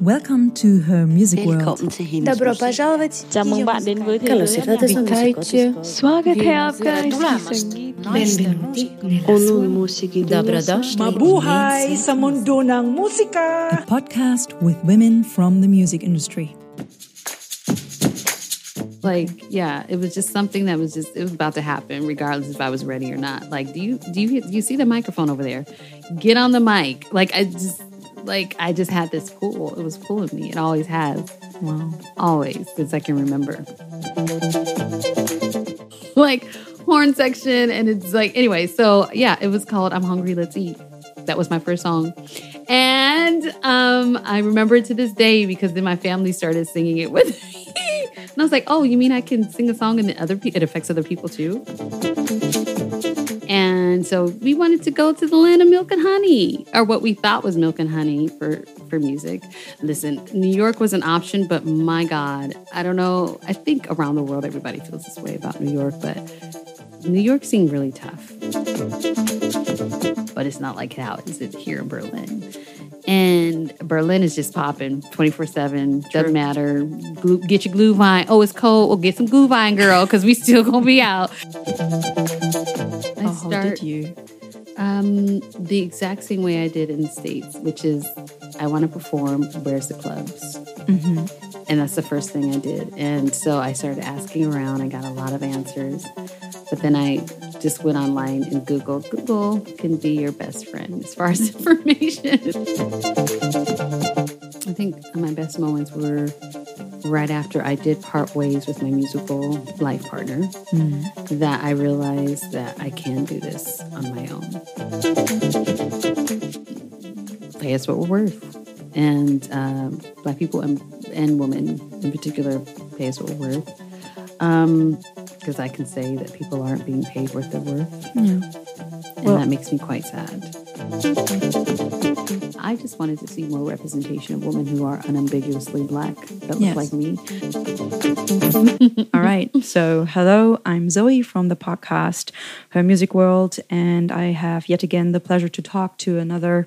Welcome to her music world. Добро пожаловать. Chào mừng bạn đến với thế giới Mabuhay sa mundo ng musika. A podcast with women from the music industry. Like, yeah, it was just something that was just it was about to happen regardless if I was ready or not. Like, do you do you do you see the microphone over there? Get on the mic. Like I just like i just had this pull it was pulling me. It always has. Always since i can remember. Like horn section and it's like anyway so yeah it was called i'm hungry let's eat. That was my first song. And um i remember it to this day because then my family started singing it with me. And i was like oh you mean i can sing a song and the other pe- it affects other people too and so we wanted to go to the land of milk and honey, or what we thought was milk and honey for, for music. Listen, New York was an option, but my God, I don't know. I think around the world, everybody feels this way about New York, but New York seemed really tough. But it's not like how is it here in Berlin. And Berlin is just popping 24 7. Doesn't matter. Glue, get your Glühwein. Oh, it's cold. Well, get some Glühwein, girl, because we still going to be out. I Oh, how did you? um, the exact same way I did in the States, which is I want to perform, where's the clubs? And that's the first thing I did. And so I started asking around. I got a lot of answers. But then I just went online and Googled. Google can be your best friend as far as information. I think my best moments were right after I did part ways with my musical life partner that I realized that I can do this on my own. Pay us what we're worth. And um, Black people and, and women in particular pay us what we're worth. Because I can say that people aren't being paid what they're worth. And that makes me quite sad. I just wanted to see more representation of women who are unambiguously black that look Yes. like me. All right. So, hello, I'm Zoey from the podcast Her Music World, and I have yet again the pleasure to talk to another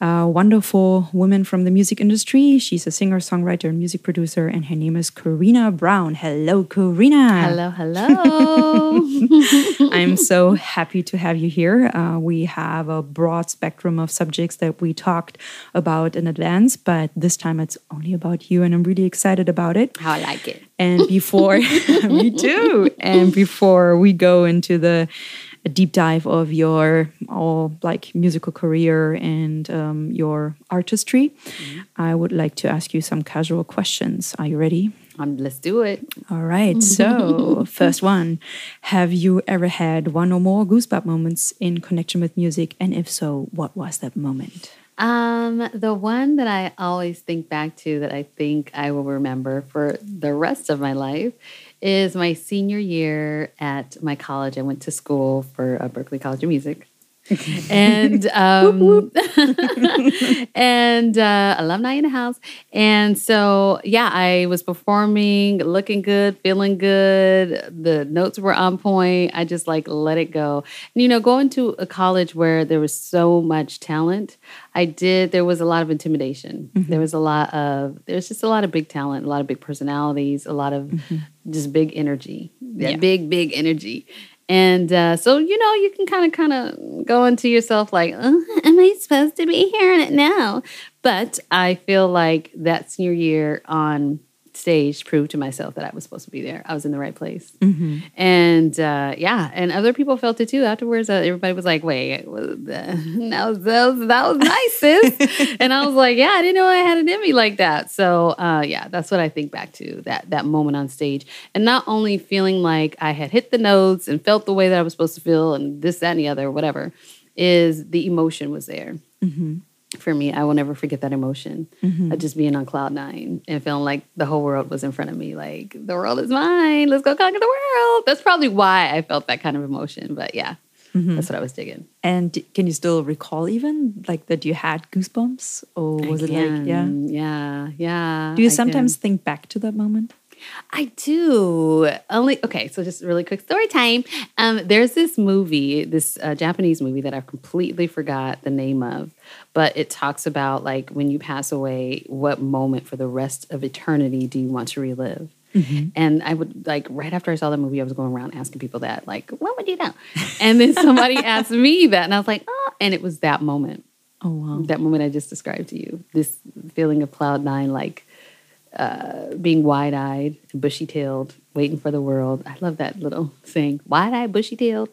uh, wonderful woman from the music industry. She's a singer, songwriter, and music producer, and her name is Coreena Brown. Hello, Coreena. Hello, hello. I'm so happy to have you here. Uh, we have a broad spectrum of subjects that we talked about in advance, but this time it's only about you, and I'm really excited about it. How I like it. And before, me too. And before we go into the a deep dive of your all like musical career and um, your artistry, I would like to ask you some casual questions. Are you ready? Um, let's do it. All right. So, first one Have you ever had one or more goosebump moments in connection with music? And if so, what was that moment? Um, the one that I always think back to that I think I will remember for the rest of my life is my senior year at my college. I went to school for uh, Berklee College of Music. and um, and uh, alumni in the house. And so, yeah, I was performing, looking good, feeling good. The notes were on point. I just like let it go. And, you know, going to a college where there was so much talent, I did. There was a lot of intimidation. There was a lot of. There's just a lot of big talent, a lot of big personalities, a lot of just big energy. Yeah, big, big energy. And uh, so, you know, you can kind of, kind of go into yourself like, uh, am I supposed to be hearing it now? But I feel like that senior year on stage proved to myself that I was supposed to be there. I was in the right place. And uh, yeah, and other people felt it too. Afterwards, uh, everybody was like, wait, was that, that, was, that, was, that was nice, sis. and I was like, yeah, I didn't know I had it in me like that. So uh, yeah, that's what I think back to that, that moment on stage. And not only feeling like I had hit the notes and felt the way that I was supposed to feel and this, that, and the other, whatever, is the emotion was there for me, I will never forget that emotion of mm-hmm. just being on cloud nine and feeling like the whole world was in front of me. Like the world is mine. Let's go conquer the world. That's probably why I felt that kind of emotion. But yeah, mm-hmm. that's what I was digging. And can you still recall even like that you had goosebumps? Or was it like, yeah? Yeah, yeah. Do you I sometimes can. think back to that moment? I do. Only okay. So just really quick story time. Um, there's this movie, this uh, Japanese movie that I completely forgot the name of, but it talks about like when you pass away, what moment for the rest of eternity do you want to relive? Mm-hmm. And I would like right after I saw the movie, I was going around asking people that, like, what would you know? And then somebody asked me that, and I was like, oh, and it was that moment. Oh wow. That moment I just described to you. This feeling of cloud nine, like uh, being wide eyed and bushy tailed, waiting for the world. I love that little saying, wide eyed, bushy tailed,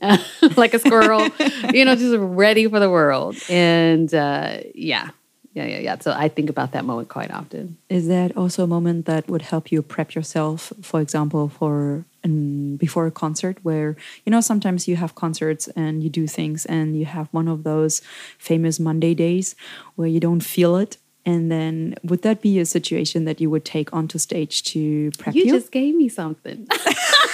uh, like a squirrel, you know, just ready for the world. And uh, yeah, yeah, yeah, yeah. So I think about that moment quite often. Is that also a moment that would help you prep yourself, for example, for um, before a concert where you know sometimes you have concerts and you do things and you have one of those famous Monday days where you don't feel it and then would that be a situation that you would take onto stage to prep you? You just gave me something.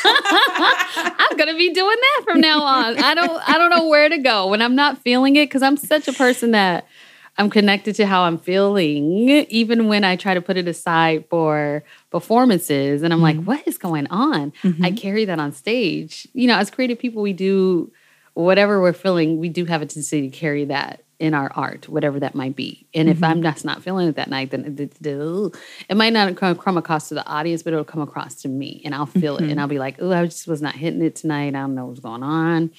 I'm gonna be doing that from now on. I don't I don't know where to go when I'm not feeling it because I'm such a person that I'm connected to how I'm feeling, even when I try to put it aside for performances. And I'm mm-hmm. like, what is going on? Mm-hmm. I carry that on stage. You know, as creative people, we do whatever we're feeling, we do have a tendency to carry that in our art, whatever that might be. And mm-hmm. if I'm just not feeling it that night, then it, might not come across to the audience, but it'll come across to me and I'll feel mm-hmm. it. And I'll be like, oh, I just was not hitting it tonight. I don't know what's going on.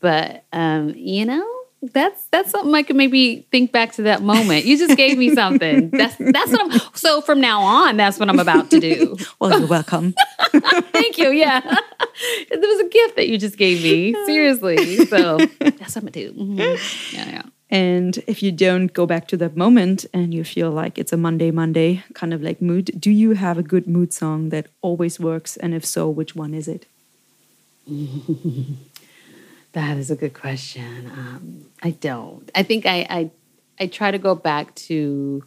But, um, you know, that's that's something I could maybe think back to that moment. You just gave me something. That's that's what I'm. So from now on, that's what I'm about to do. well, you're welcome. Thank you. Yeah, it was a gift that you just gave me. Seriously. So that's what I'm gonna do. Mm-hmm. Yeah, yeah. And if you don't go back to that moment and you feel like it's a Monday, Monday kind of like mood, do you have a good mood song that always works? And if so, which one is it? that is a good question. Um, I don't. I think I, I, I try to go back to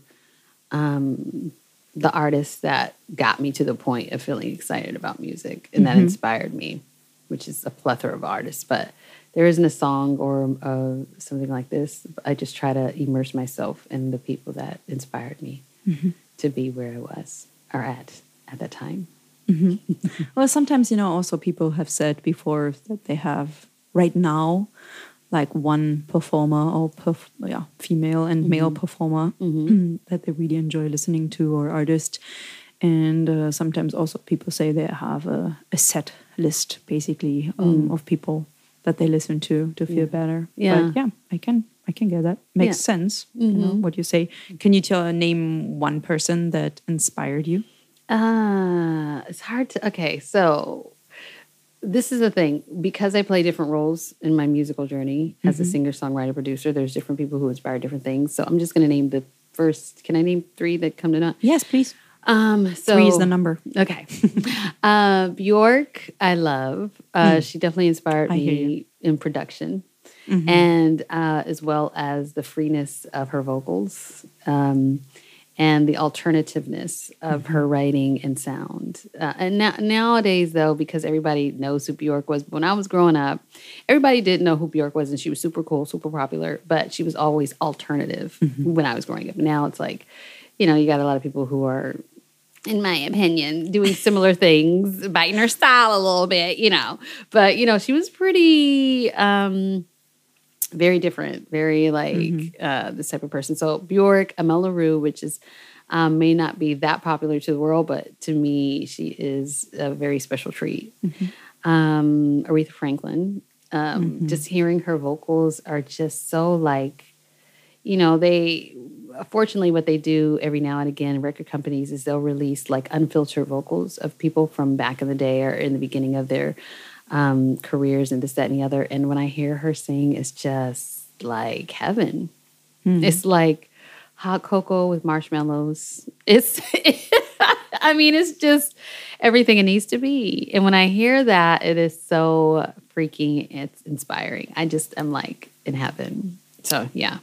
um, the artists that got me to the point of feeling excited about music and mm-hmm. that inspired me, which is a plethora of artists. But there isn't a song or uh, something like this. I just try to immerse myself in the people that inspired me mm-hmm. to be where I was or at at that time. Mm-hmm. well, sometimes you know, also people have said before that they have right now like one performer or perf- yeah, female and mm-hmm. male performer mm-hmm. that they really enjoy listening to or artist. And uh, sometimes also people say they have a, a set list basically um, mm. of people that they listen to to feel yeah. better. Yeah, but yeah, I can I can get that. Makes yeah. sense. Mm-hmm. You know mm-hmm. what you say. Can you tell name one person that inspired you? Uh it's hard to. Okay, so this is the thing because I play different roles in my musical journey mm-hmm. as a mm-hmm. singer, songwriter, producer. There's different people who inspire different things. So I'm just going to name the first. Can I name three that come to mind? Yes, please. Um, so three is the number. Okay. uh, Bjork, I love. Uh, mm. She definitely inspired I me in production, mm-hmm. and uh, as well as the freeness of her vocals. Um, and the alternativeness of mm-hmm. her writing and sound. Uh, and now, nowadays, though, because everybody knows who Bjork was, when I was growing up, everybody didn't know who Bjork was, and she was super cool, super popular, but she was always alternative mm-hmm. when I was growing up. Now it's like, you know, you got a lot of people who are in my opinion, doing similar things, biting her style a little bit, you know. But you know, she was pretty um very different, very like mm-hmm. uh this type of person. So Bjork, Amel Larrieux, which is um, may not be that popular to the world, but to me, she is a very special treat. Mm-hmm. Um, Aretha Franklin, um, mm-hmm. just hearing her vocals are just so like, you know, they fortunately, what they do every now and again, record companies, is they'll release like unfiltered vocals of people from back in the day or in the beginning of their um, careers and this, that, and the other. And when I hear her sing, it's just like heaven. Mm-hmm. It's like hot cocoa with marshmallows. It's, I mean, it's just everything it needs to be. And when I hear that, it is so freaking, it's inspiring. I just am like in heaven. So, yeah.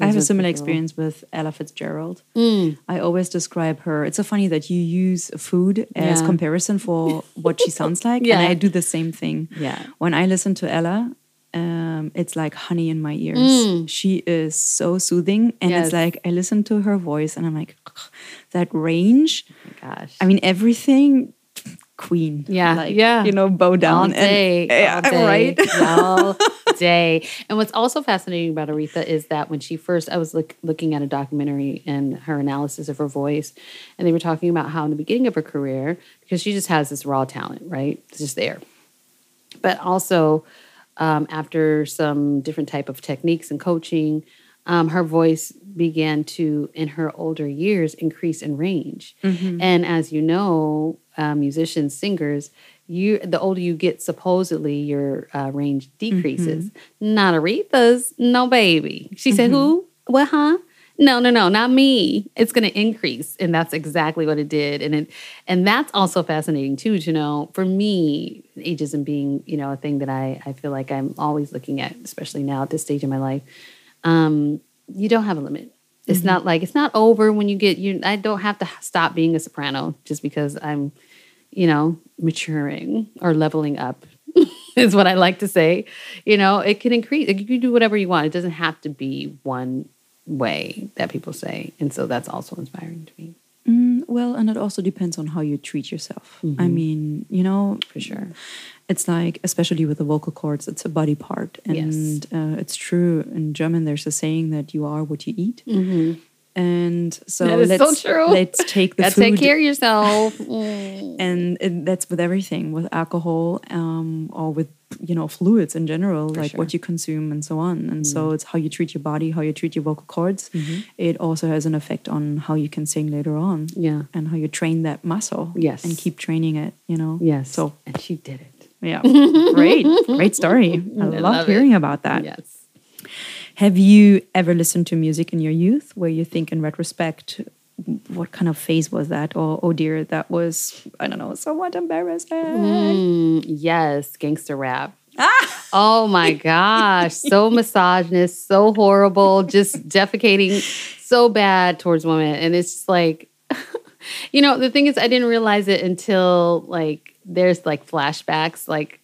I have a similar experience with Ella Fitzgerald. Mm. I always describe her. It's so funny that you use food as yeah. comparison for what she sounds like, yeah. and I do the same thing. Yeah. When I listen to Ella, um, it's like honey in my ears. She is so soothing, and Mm. Yes. it's like I listen to her voice, and I'm like, that range. Oh Gosh. I mean, everything. Queen, Yeah, like, yeah. you know, bow down all day, and yeah, all day, right. all day. And what's also fascinating about Aretha is that when she first, I was look, looking at a documentary and her analysis of her voice, and they were talking about how in the beginning of her career, because she just has this raw talent, right? It's just there. But also, um, after some different type of techniques and coaching, um, her voice began to, in her older years, increase in range. And as you know, uh, musicians, singers, you the older you get, supposedly your uh, range decreases. Not Aretha's, no baby. She said, "Who? What? Huh?" No, no, no, not me. It's going to increase, and that's exactly what it did. And it, and that's also fascinating too to know. For me, ageism being you know a thing that I I feel like I'm always looking at, especially now at this stage in my life. Um, you don't have a limit. It's not like it's not over when you get you. I don't have to stop being a soprano just because I'm, you know, maturing or leveling up. is what I like to say. You know, it can increase. You can do whatever you want. It doesn't have to be one way that people say, and so that's also inspiring to me Mm, well, and it also depends on how you treat yourself. I mean, you know, for sure. it's like especially with the vocal cords it's a body part and Yes. uh, it's true in german there's a saying that you are what you eat and so That is let's true. let's take the Gotta food take care of yourself. Mm. and it, that's with everything with alcohol um, or with you know fluids in general like sure. what you consume and so on and so it's how you treat your body how you treat your vocal cords it also has an effect on how you can sing later on Yeah. and how you train that muscle Yes. and keep training it you know Yes. so and she did it. yeah. Great. Great story. I, I love, love hearing about that. Yes. Have you ever listened to music in your youth where you think in retrospect, what kind of phase was that? Or, oh dear, that was, I don't know, somewhat embarrassing. Mm, yes, gangster rap. Oh my gosh, so misogynist, so horrible, just defecating so bad towards women. And it's just like, you know, the thing is, I didn't realize it until like there's like flashbacks. Like,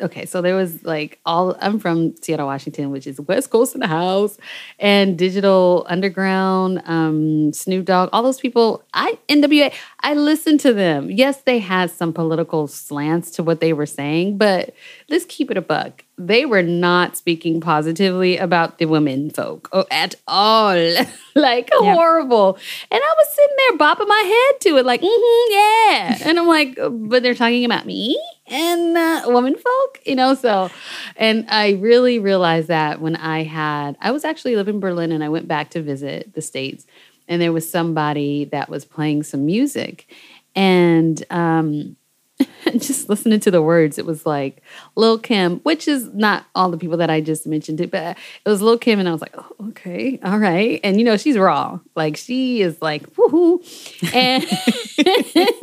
okay, so there was like all, I'm from Seattle, Washington, which is West Coast in the house, and Digital Underground, um, Snoop Dogg, all those people. I, NWA, I listened to them. Yes, they had some political slants to what they were saying, but let's keep it a buck. They were not speaking positively about the women folk oh, at all. like horrible. And I was sitting there bopping my head to it, like, mm-hmm, yeah. And I'm like, but they're talking about me and uh, women folk, you know? So, and I really realized that when I had, I was actually living in Berlin and I went back to visit the States and there was somebody that was playing some music. And, um, just listening to the words, it was like Lil Kim, which is not all the people that I just mentioned, it, but it was Lil Kim, and I was like, oh, okay, all right. And you know, she's raw, like she is like woohoo, and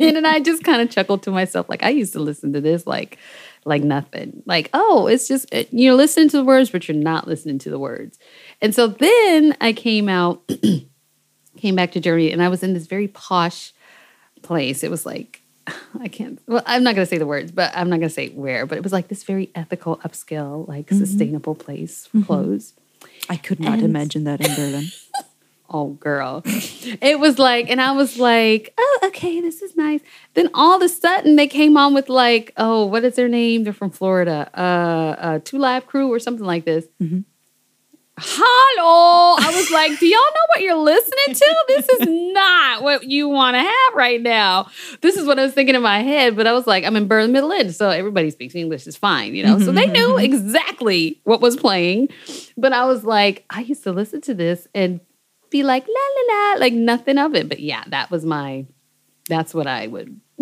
and I just kind of chuckled to myself, like I used to listen to this like like nothing, like oh, it's just it- you're listening to the words, but you're not listening to the words. And so then I came out, came back to Germany, and I was in this very posh place. It was like I can't. Well, I'm not going to say the words, but I'm not going to say where. But it was like this very ethical, upscale, like sustainable place for clothes. I could not And- imagine that in Berlin. Oh, girl, it was like, and I was like, oh, okay, this is nice. Then all of a sudden, they came on with like, oh, what is their name? They're from Florida. Uh, uh Two Live Crew or something like this. Hello. I was like, do y'all know what you're listening to? This is not what you want to have right now. This is what I was thinking in my head, but I was like, I'm in Berlin, Middle End, so everybody speaks English. It's fine, you know? So they knew mm-hmm. exactly what was playing. But I was like, I used to listen to this and be like, la la la, like nothing of it. But yeah, that was my, that's what I would.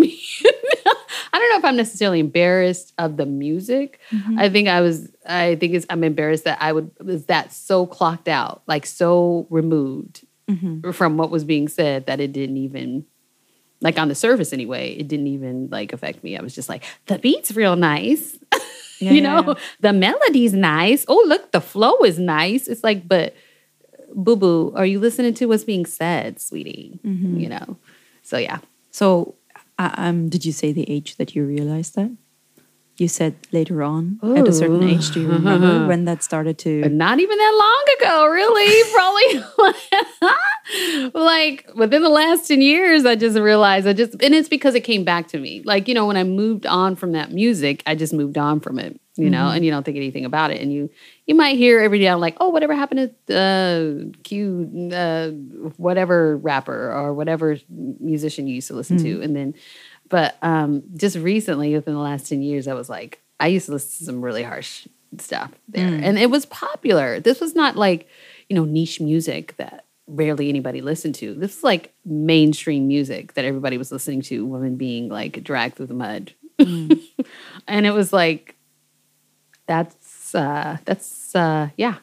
I don't know if I'm necessarily embarrassed of the music. Mm-hmm. I think I was. I think it's. I'm embarrassed that I would was that so clocked out, like so removed mm-hmm. from what was being said that it didn't even, like on the surface anyway, it didn't even like affect me. I was just like, the beat's real nice, Yeah, you know, yeah. the melody's nice. Oh, look, the flow is nice. It's like, but boo boo, are you listening to what's being said, sweetie? Mm-hmm. You know. So yeah. So, um, did you say the age that you realized that? You said later on at a certain age. Do you remember when that started to? Not even that long ago, really. Probably like within the last 10 years, I just realized I just, and it's because it came back to me. Like, you know, when I moved on from that music, I just moved on from it, you know, and you don't think anything about it. And you, you might hear every day, I'm like, oh, whatever happened to uh, Q, uh, whatever rapper or whatever musician you used to listen to. And then, but um, just recently, within the last 10 years, I was like, I used to listen to some really harsh stuff there. And it was popular. This was not like, you know, niche music that rarely anybody listened to. This is like mainstream music that everybody was listening to, women being like dragged through the mud. and it was like, that's, uh, that's, uh, yeah.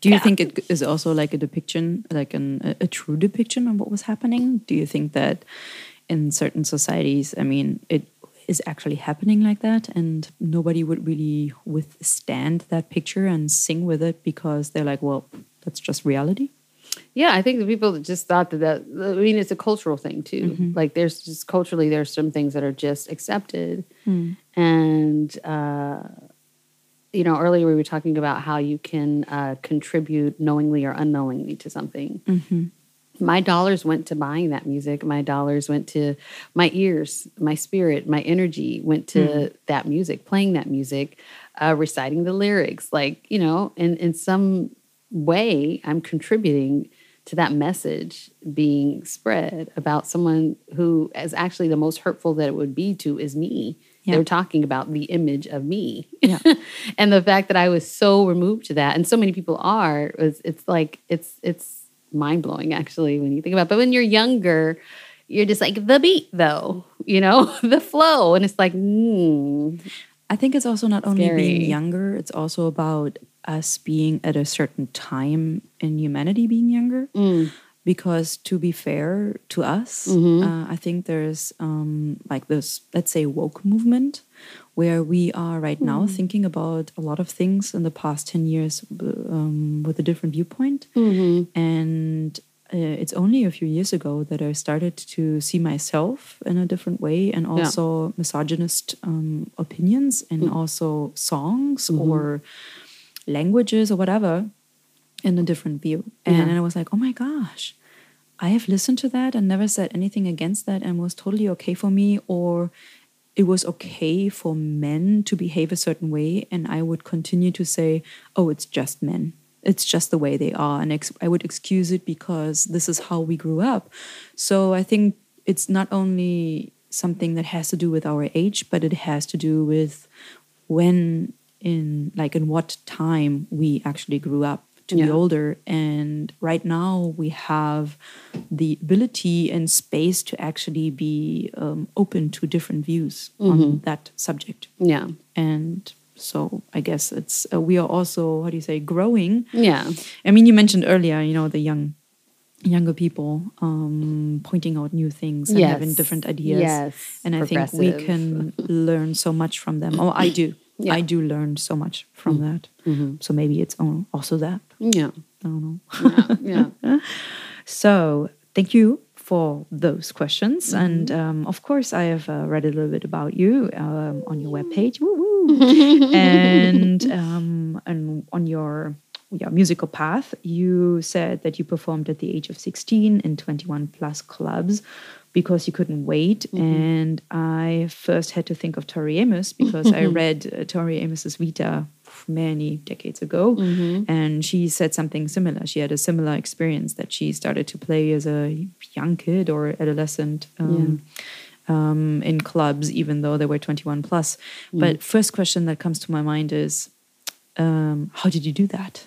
Do you think it is also like a depiction, like an, a, a true depiction of what was happening? Do you think that in certain societies, I mean, it is actually happening like that, and nobody would really withstand that picture and sing with it because they're like, well, that's just reality. Yeah, I think the people that just thought that that I mean it's a cultural thing too. Like there's just culturally there's some things that are just accepted, and uh, you know earlier we were talking about how you can uh, contribute knowingly or unknowingly to something. My dollars went to buying that music. My dollars went to my ears, my spirit, my energy went to that music, playing that music, uh, reciting the lyrics. Like you know, in in some way I'm contributing to that message being spread about someone who is actually the most hurtful that it would be to is me. Yeah. They're talking about the image of me. Yeah. and the fact that I was so removed to that and so many people are it's, it's like it's it's mind blowing actually when you think about it. But when you're younger, you're just like the beat though, you know, the flow and it's like mm, I think it's also not only being younger, it's also about us being at a certain time in humanity being younger. Because to be fair to us, uh, I think there's um, like this, let's say, woke movement where we are right now thinking about a lot of things in the past 10 years um, with a different viewpoint. And uh, it's only a few years ago that I started to see myself in a different way and also misogynist um, opinions and also songs or languages or whatever in a different view. And, Yeah. I was like, oh my gosh, I have listened to that and never said anything against that and was totally okay for me or it was okay for men to behave a certain way and I would continue to say, oh, it's just men. It's just the way they are. And I would excuse it because this is how we grew up. So I think it's not only something that has to do with our age, but it has to do with when in like in what time we actually grew up to be older. And right now we have the ability and space to actually be um, open to different views on that subject. Yeah. and so i guess it's uh, we are also how do you say growing. Yeah. i mean you mentioned earlier you know the young younger people um, pointing out new things and having different ideas. Yes. and i think we can learn so much from them. Oh i do Yeah. i do learn so much from that so maybe it's also that Yeah. i don't know Yeah. yeah. so thank you for those questions. And um, of course, I have uh, read a little bit about you um, on your webpage. And um, and on your your musical path, you said that you performed at the age of 16 in 21 plus clubs because you couldn't wait. And I first had to think of Tori Amos because I read uh, Tori Amos's Vita many decades ago. And she said something similar. She had a similar experience that she started to play as a young kid or adolescent. Um, um, in clubs, even though they were 21 plus. But first question that comes to my mind is, um, how did you do that?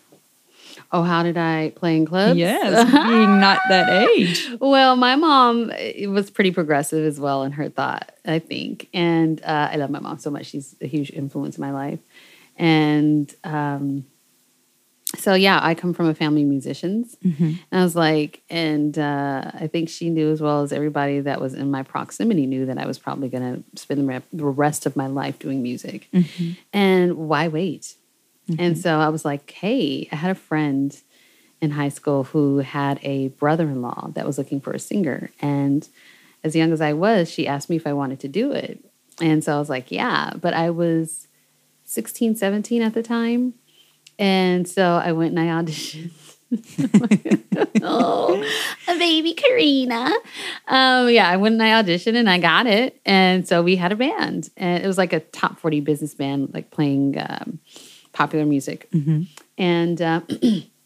Oh, how did I play in clubs? Yes, being not that age. Well, my mom eh, was pretty progressive as well in her thought, I think. And uh, I love my mom so much. She's a huge influence in my life. And um, so, yeah, I come from a family of musicians. And I was like, and uh, I think she knew as well as everybody that was in my proximity knew that I was probably going to spend the the rest of my life doing music. And why wait? And so I was like, hey, I had a friend in high school who had a brother in law that was looking for a singer. And as young as I was, she asked me if I wanted to do it. And so I was like, yeah, but I was 16, 17 at the time. And so I went and I auditioned. oh, a baby Coreena. Um, yeah, I went and I auditioned and I got it. And so we had a band. And it was like a top 40 business band, like playing um, popular music. And uh,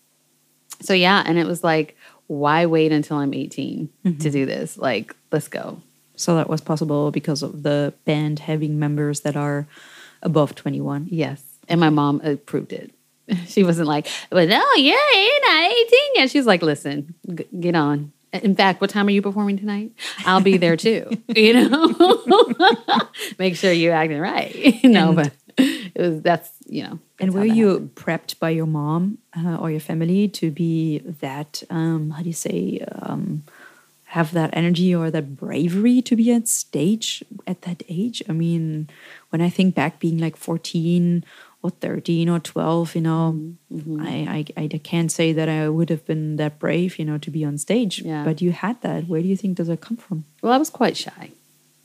so, yeah, and it was like, why wait until I'm 18 to do this? Like, let's go. So that was possible because of the band having members that are above 21. Yes. And my mom approved it. She wasn't like, well, no, yeah, you're not 18 yet. She's like, listen, g- get on. In fact, what time are you performing tonight? I'll be there too. you know, make sure you're acting right. no, but it was that's you know. And were you happened. prepped by your mom uh, or your family to be that, um, how do you say, um, have that energy or that bravery to be at stage at that age? I mean, when I think back being like 14 or 13 or 12, you know, Mm-hmm, I, I, I can't say that I would have been that brave, you know, to be on stage. Yeah. But you had that. Where do you think does it come from? Well, I was quite shy.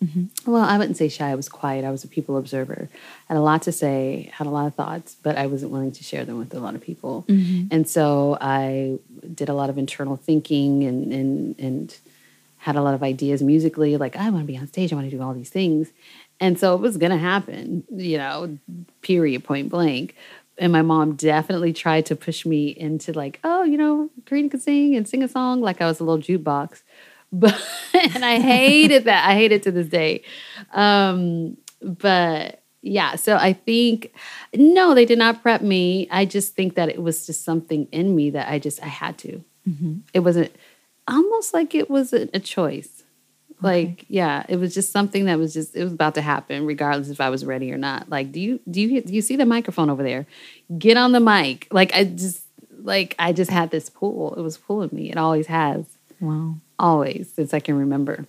Mm-hmm. Well, I wouldn't say shy. I was quiet. I was a people observer. I Had a lot to say, had a lot of thoughts, but I wasn't willing to share them with a lot of people. Mm-hmm. And so I did a lot of internal thinking and and and had a lot of ideas musically. Like I want to be on stage. I want to do all these things. And so it was going to happen. You know, period, point blank. And my mom definitely tried to push me into like, oh, you know, Coreena could sing and sing a song like I was a little jukebox but and I hated that. I hate it to this day. Um, but yeah, so I think no, they did not prep me. I just think that it was just something in me that I just I had to. It wasn't almost like it was a, a choice. Like yeah, it was just something that was just it was about to happen, regardless if I was ready or not. Like, do you do you do you see the microphone over there? Get on the mic. Like I just like I just had this pull. It was pulling me. It always has Wow. always since I can remember.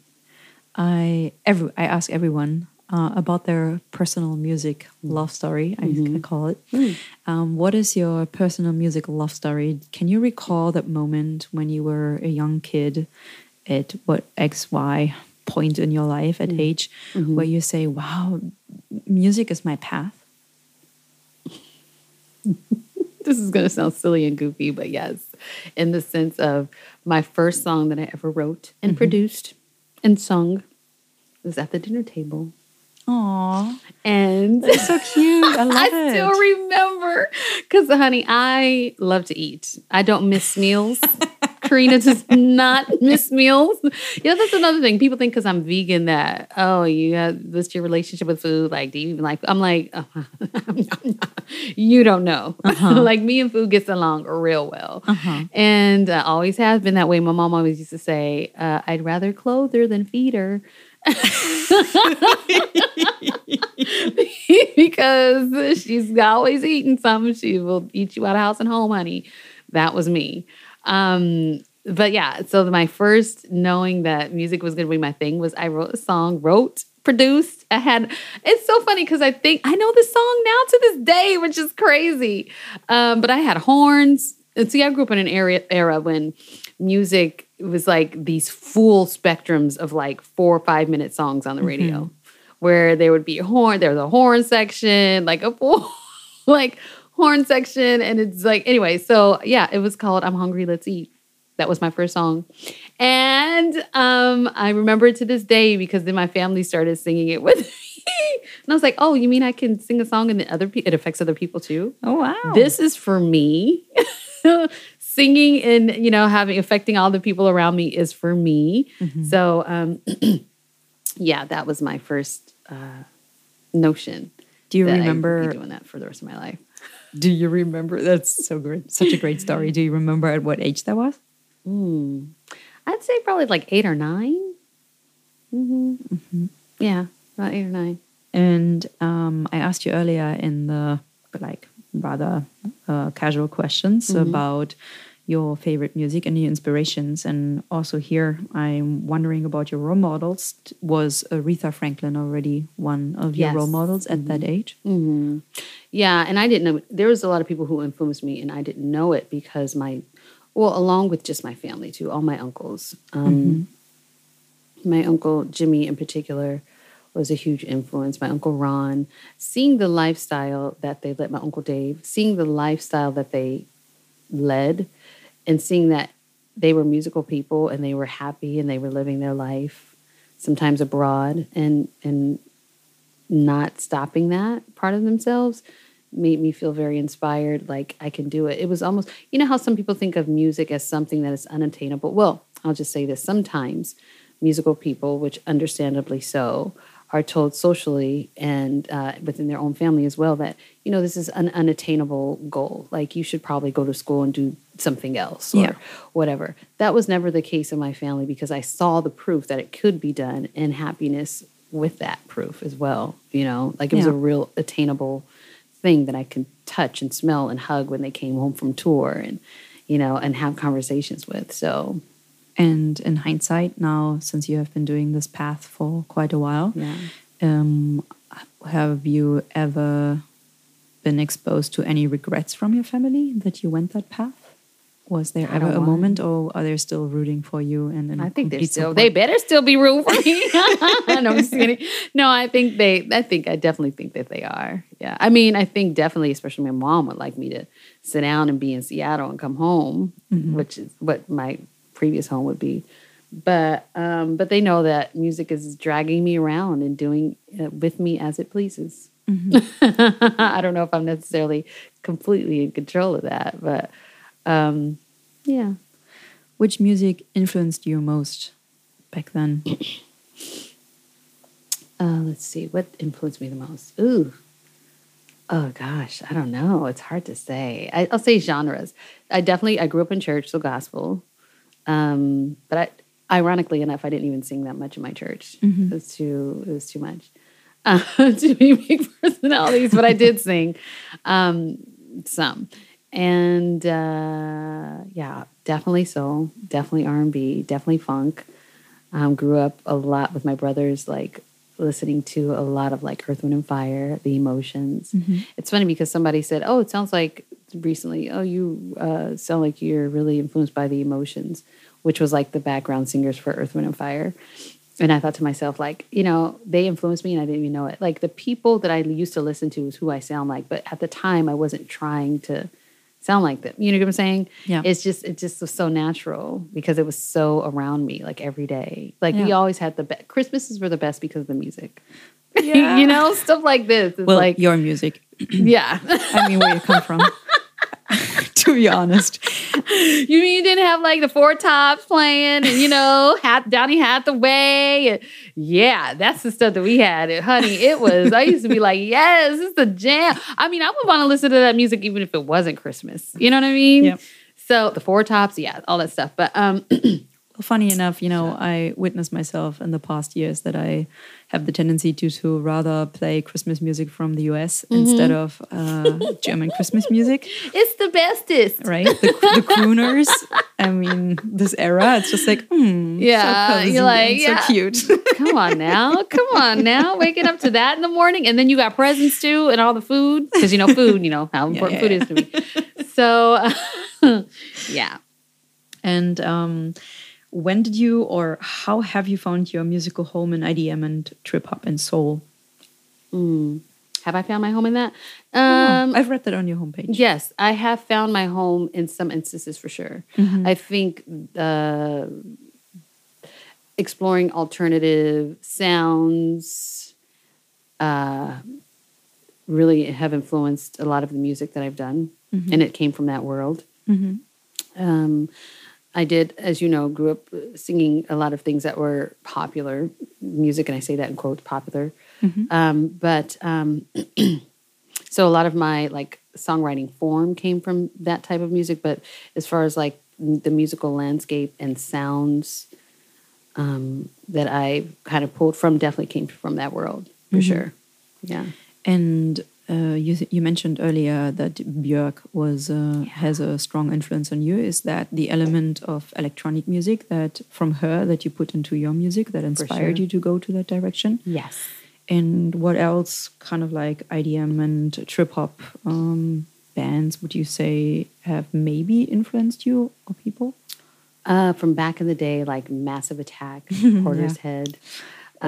I every I ask everyone uh, about their personal music love story. I I call it. Um, what is your personal music love story? Can you recall that moment when you were a young kid at what X Y point in your life at age where you say, "Wow, music is my path." This is going to sound silly and goofy, but yes, in the sense of my first song that I ever wrote and mm-hmm. produced and sung was at the dinner table. Aww, And it's so cute. I love I it. still remember because, honey, I love to eat. I don't miss meals. Coreena does not miss meals. You know, that's another thing. People think because I'm vegan that, oh, you have what's your relationship with food? Like, do you even like? I'm like, you don't know. like me and food gets along real well, and uh, always has been that way. My mom always used to say, uh, "I'd rather clothe her than feed her." because she's always eating something. She will eat you out of house and home, honey. That was me. Um, but yeah, so my first knowing that music was going to be my thing was I wrote a song, wrote, produced. I had. It's so funny because I think I know the song now to this day, which is crazy. Um, but I had horns. And see, I grew up in an era era when music was like these full spectrums of like four or five minute songs on the radio, where there would be a horn. There was a horn section, like a full, like horn section, and it's like anyway. So yeah, it was called "I'm Hungry, Let's Eat." That was my first song, and um, I remember it to this day because then my family started singing it with me, and I was like, "Oh, you mean I can sing a song and the other pe- it affects other people too?" Oh wow! this is for me. Singing and you know having affecting all the people around me is for me. So um, yeah, that was my first uh, notion. do you that I would be remember? doing that for the rest of my life? Do you remember? That's so great. Such a great story. Do you remember at what age that was? I'd say probably like eight or 9 Mm-hmm. Yeah, about eight or nine. And um, I asked you earlier in the like rather uh, casual questions about your favorite music and your inspirations. And also here, I'm wondering about your role models. Was Aretha Franklin already one of your Yes. role models at that mm-hmm. age? Mm-hmm. Yeah, and I didn't know there was a lot of people who influenced me, and I didn't know it because my, well, along with just my family too, all my uncles. Um, mm-hmm. My uncle Jimmy, in particular, was a huge influence. My uncle Ron, seeing the lifestyle that they led, my uncle Dave, seeing the lifestyle that they led, and seeing that they were musical people and they were happy and they were living their life, sometimes abroad, and and not stopping that part of themselves made me feel very inspired like i can do it. It was almost you know how some people think of music as something that is unattainable? Well i'll just say this. Sometimes musical people which understandably so are told socially and uh, within their own family as well that you know this is an unattainable goal like you should probably go to school and do something else or Yeah. whatever that was never the case in my family because i saw the proof that it could be done and happiness with that proof as well you know like it was Yeah. a real attainable thing that i could touch and smell and hug when they came home from tour and you know and have conversations with so And in hindsight, now since you have been doing this path for quite a while, yeah um, have you ever been exposed to any regrets from your family that you went that path? Was there I ever a moment, or are they still rooting for you? And I think they're still. support? They better still be rooting for me. no, I'm just kidding. No, I think they. I think I definitely think that they are. Yeah, I mean, I think definitely, especially my mom would like me to sit down and be in Seattle and come home, which is what my previous home would be. But um, but they know that music is dragging me around and doing uh, with me as it pleases. I don't know if I'm necessarily completely in control of that, but um, yeah. Which music influenced you most back then? Uh, let's see, what influenced me the most? Ooh. Oh gosh, I don't know. It's hard to say. I, I'll say genres. I definitely I grew up in church, so gospel. Um, but I, ironically enough, I didn't even sing that much in my church. It was too it was too much. Uh, too many big personalities, but I did sing um, some. And uh, yeah, definitely soul, definitely R and B, definitely funk. Um, grew up a lot with my brothers, like listening to a lot of like Earth, Wind, and Fire, the emotions. It's funny because somebody said, "Oh, it sounds like recently. Oh, you uh, sound like you're really influenced by the emotions," which was like the background singers for Earth, Wind, and Fire. And I thought to myself, like, you know, they influenced me and I didn't even know it. Like the people that I used to listen to is who I sound like, but at the time I wasn't trying to sound like them. You know what I'm saying? Yeah. It's just it just was so natural because it was so around me like every day. Like we always had the best Christmases were the best because of the music. you know, stuff like this. It's Well, like your music. yeah. I mean, where you come from. to be honest, you mean you didn't have like the four tops playing and you know, hat Donny Hathaway and yeah, that's the stuff that we had. And honey, it was I used to be like, yes, this is the jam. I mean, I would want to listen to that music even if it wasn't Christmas. You know what I mean? Yep. So the four tops, yeah, all that stuff. But um Well, funny enough, you know, I witnessed myself in the past years that I have the tendency to to rather play Christmas music from the US instead of uh, German Christmas music, it's the bestest. right? The, the crooners. I mean, this era, it's just like, hmm, Yeah, so cozy you're like, yeah. so cute. Come on now. Come on now. Waking up to that in the morning. And then you got presents too and all the food. Because you know, food, you know, how important yeah, food is to me. So, yeah. and um, when did you or how have you found your musical home in IDM and trip hop and soul? Mm. Have I found my home in that? Um, I've read that on your homepage. Yes, I have found my home in some instances for sure. I think uh, exploring alternative sounds uh, really have influenced a lot of the music that I've done, and it came from that world. Mhm. Um, I did, as you know, grew up singing a lot of things that were popular music, and I say that in quotes, popular. Um, but um, so a lot of my like songwriting form came from that type of music. But as far as like the musical landscape and sounds um, that I kind of pulled from, definitely came from that world for sure. Yeah. And uh, you you mentioned earlier that Björk was uh, has a strong influence on you. Is that the element of electronic music that from her that you put into your music that inspired sure. you to go to that direction? Yes. And what else, kind of like IDM and trip hop um, bands, would you say have maybe influenced you or people? Uh, from back in the day, like Massive Attack, Portishead.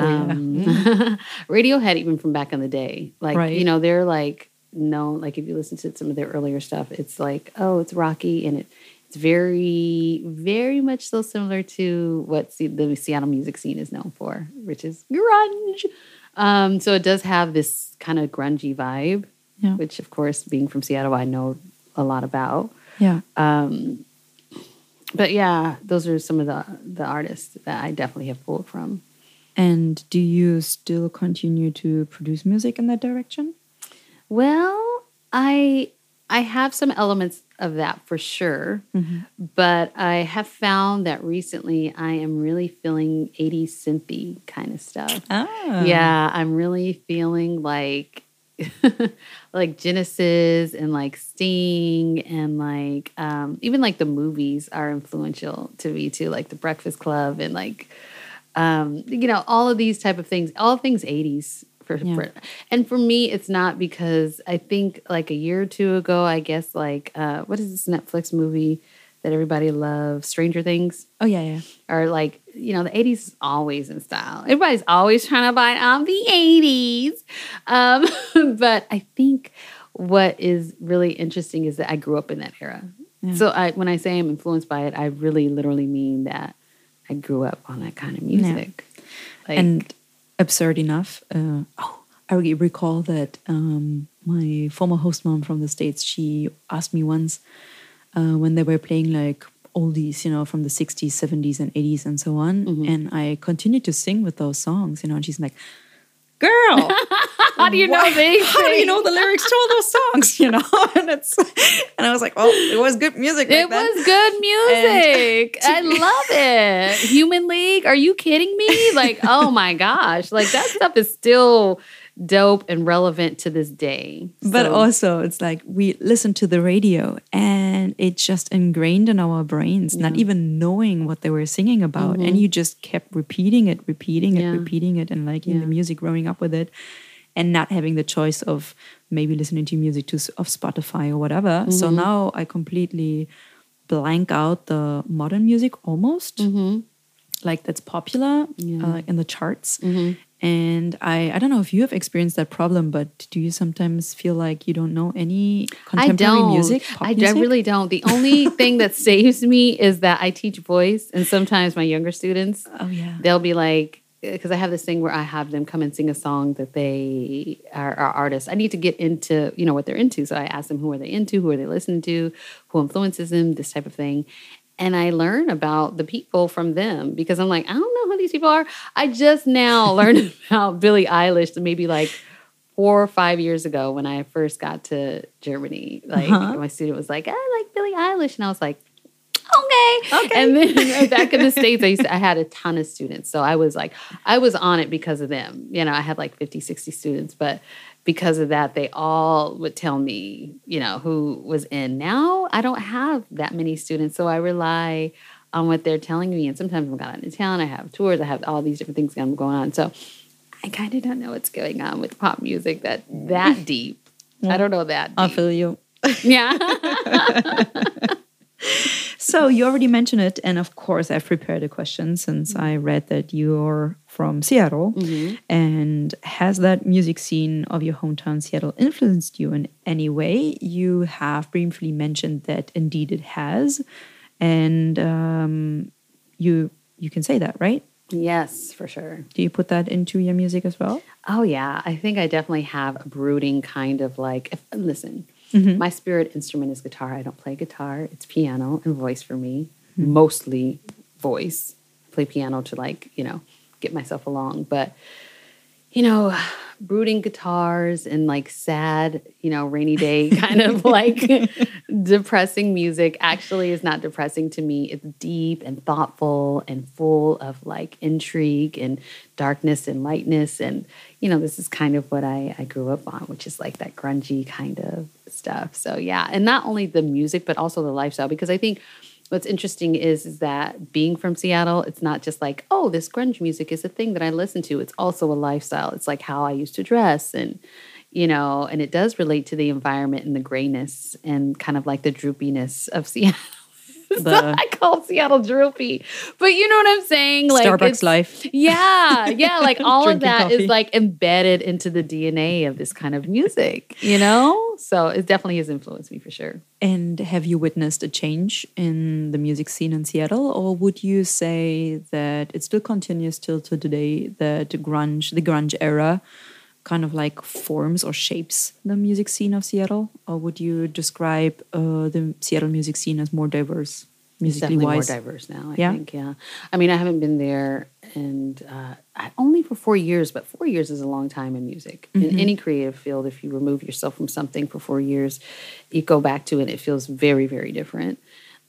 Um, Radiohead, even from back in the day, like Right. you know, they're like no, like if you listen to some of their earlier stuff, it's like oh, it's rocky and it it's very, very much so similar to what the Seattle music scene is known for, which is grunge. Um, so it does have this kind of grungy vibe, Yeah. which of course, being from Seattle, I know a lot about. Yeah. Um, but yeah, those are some of the the artists that I definitely have pulled from. And do you still continue to produce music in that direction? Well, I I have some elements of that for sure, but I have found that recently I am really feeling 80s synthy kind of stuff. Ah. Yeah, I'm really feeling like like Genesis and like Sting and like um, even like the movies are influential to me too, like The Breakfast Club and like um, you know all of these type of things, all things 80s. For, Yeah. for, and for me, it's not because I think like a year or two ago, I guess like uh, what is this Netflix movie that everybody loves, Stranger Things Oh yeah, yeah. or like you know the 80s is always in style everybody's always trying to buy on the 80s um, but i think what is really interesting is that i grew up in that era so I, when i say i'm influenced by it i really literally mean that i grew up on that kind of music like and absurd enough. Uh, oh, I recall that um, my former host mom from the states. She asked me once uh, when they were playing like oldies, you know, from the '60s, '70s, and '80s, and so on. And I continued to sing with those songs, you know. And she's like, "Girl, how do you know these how do you know the lyrics to all those songs?" You know, and it's and I was like, "Well, it was good music." It then." was good music. I love it. Human League, are you kidding me? Like, oh my gosh. Like that stuff is still dope and relevant to this day. But So- also, it's like we listen to the radio and it's just ingrained in our brains, not even knowing what they were singing about. And you just kept repeating it, repeating it, Mm-hmm. Yeah. repeating it, and liking the music, growing up with it, and not having the choice of maybe listening to music to, of Spotify or whatever. So Mm-hmm. now I completely blank out the modern music almost. Like that's popular Mm-hmm. Yeah. uh, in the charts. And I, I don't know if you have experienced that problem, but do you sometimes feel like you don't know any contemporary I don't. music? I, I really don't. The only thing that saves me is that I teach voice, and sometimes my younger students, Oh yeah. they'll be like, uh, because I have this thing where I have them come and sing a song that they are, are artists. I need to get into, you know, what they're into. So I ask them who are they into, who are they listening to, who influences them, this type of thing. And I learn about the people from them because I'm like, I don't know who these people are. I just now learned about Billie Eilish maybe like four or five years ago when I first got to Germany. Like uh-huh. my student was like, I like Billie Eilish. And I was like, okay. Okay. And then back in the States, I used to, I had a ton of students. So I was like, I was on it because of them. You know, I had like 50, 60 students, but because of that, they all would tell me, you know, who was in. Now I don't have that many students. So I rely on what they're telling me. And sometimes I'm going out of town, I have tours, I have all these different things going on. So I kind of don't know what's going on with pop music that that mm. deep. I don't know that. I Deep. feel you. Yeah. So you already mentioned it, and of course I've prepared a question since I read that you're from Seattle. And has that music scene of your hometown Seattle influenced you in any way? You have briefly mentioned that indeed it has, and um, you you can say that, right? yes, for sure. Do you put that into your music as well? Oh yeah, I think I definitely have a brooding kind of like. If, listen, Mm-hmm. my spirit instrument is guitar. I don't play guitar. It's piano and voice for me. Mm-hmm. Mostly voice. I play piano to like you know get myself along, but you know, brooding guitars and like sad, you know, rainy day kind of like depressing music actually is not depressing to me. It's deep and thoughtful and full of like intrigue and darkness and lightness. And, you know, this is kind of what I, I grew up on, which is like that grungy kind of stuff. So, yeah. And not only the music, but also the lifestyle, because I think what's interesting is, is that being from Seattle, it's not just like, oh, this grunge music is a thing that I listen to. It's also a lifestyle. It's like how I used to dress and you know, and it does relate to the environment and the grayness and kind of like the droopiness of Seattle. the I call Seattle droopy, but you know what I'm saying? Like Starbucks life. Yeah, yeah. Like all of that is coffee. like embedded into the DNA of this kind of music, you know? So it definitely has influenced me for sure. And have you witnessed a change in the music scene in Seattle, or would you say that it still continues till to today that grunge, the grunge era, kind of like forms or shapes the music scene of Seattle, or would you describe uh, the Seattle music scene as more diverse, It's musically definitely wise? more diverse now. I Yeah? think. Yeah. I mean, I haven't been there, and uh, only for four years. But four years is a long time in music. Mm-hmm. In any creative field, if you remove yourself from something for four years, you go back to it. It feels very, very different.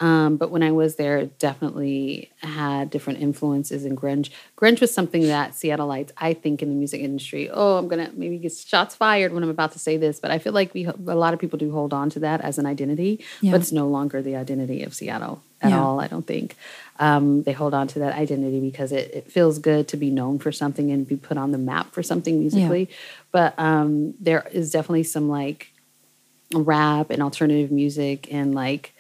Um, but when I was there, it definitely had different influences in grunge. Grunge was something that Seattleites, I think, in the music industry. Oh, I'm gonna maybe get shots fired when I'm about to say this, but I feel like we a lot of people do hold on to that as an identity, Yeah. but it's no longer the identity of Seattle at Yeah. all. I don't think um, they hold on to that identity because it, it feels good to be known for something and be put on the map for something musically. Yeah. But um, there is definitely some like rap and alternative music and like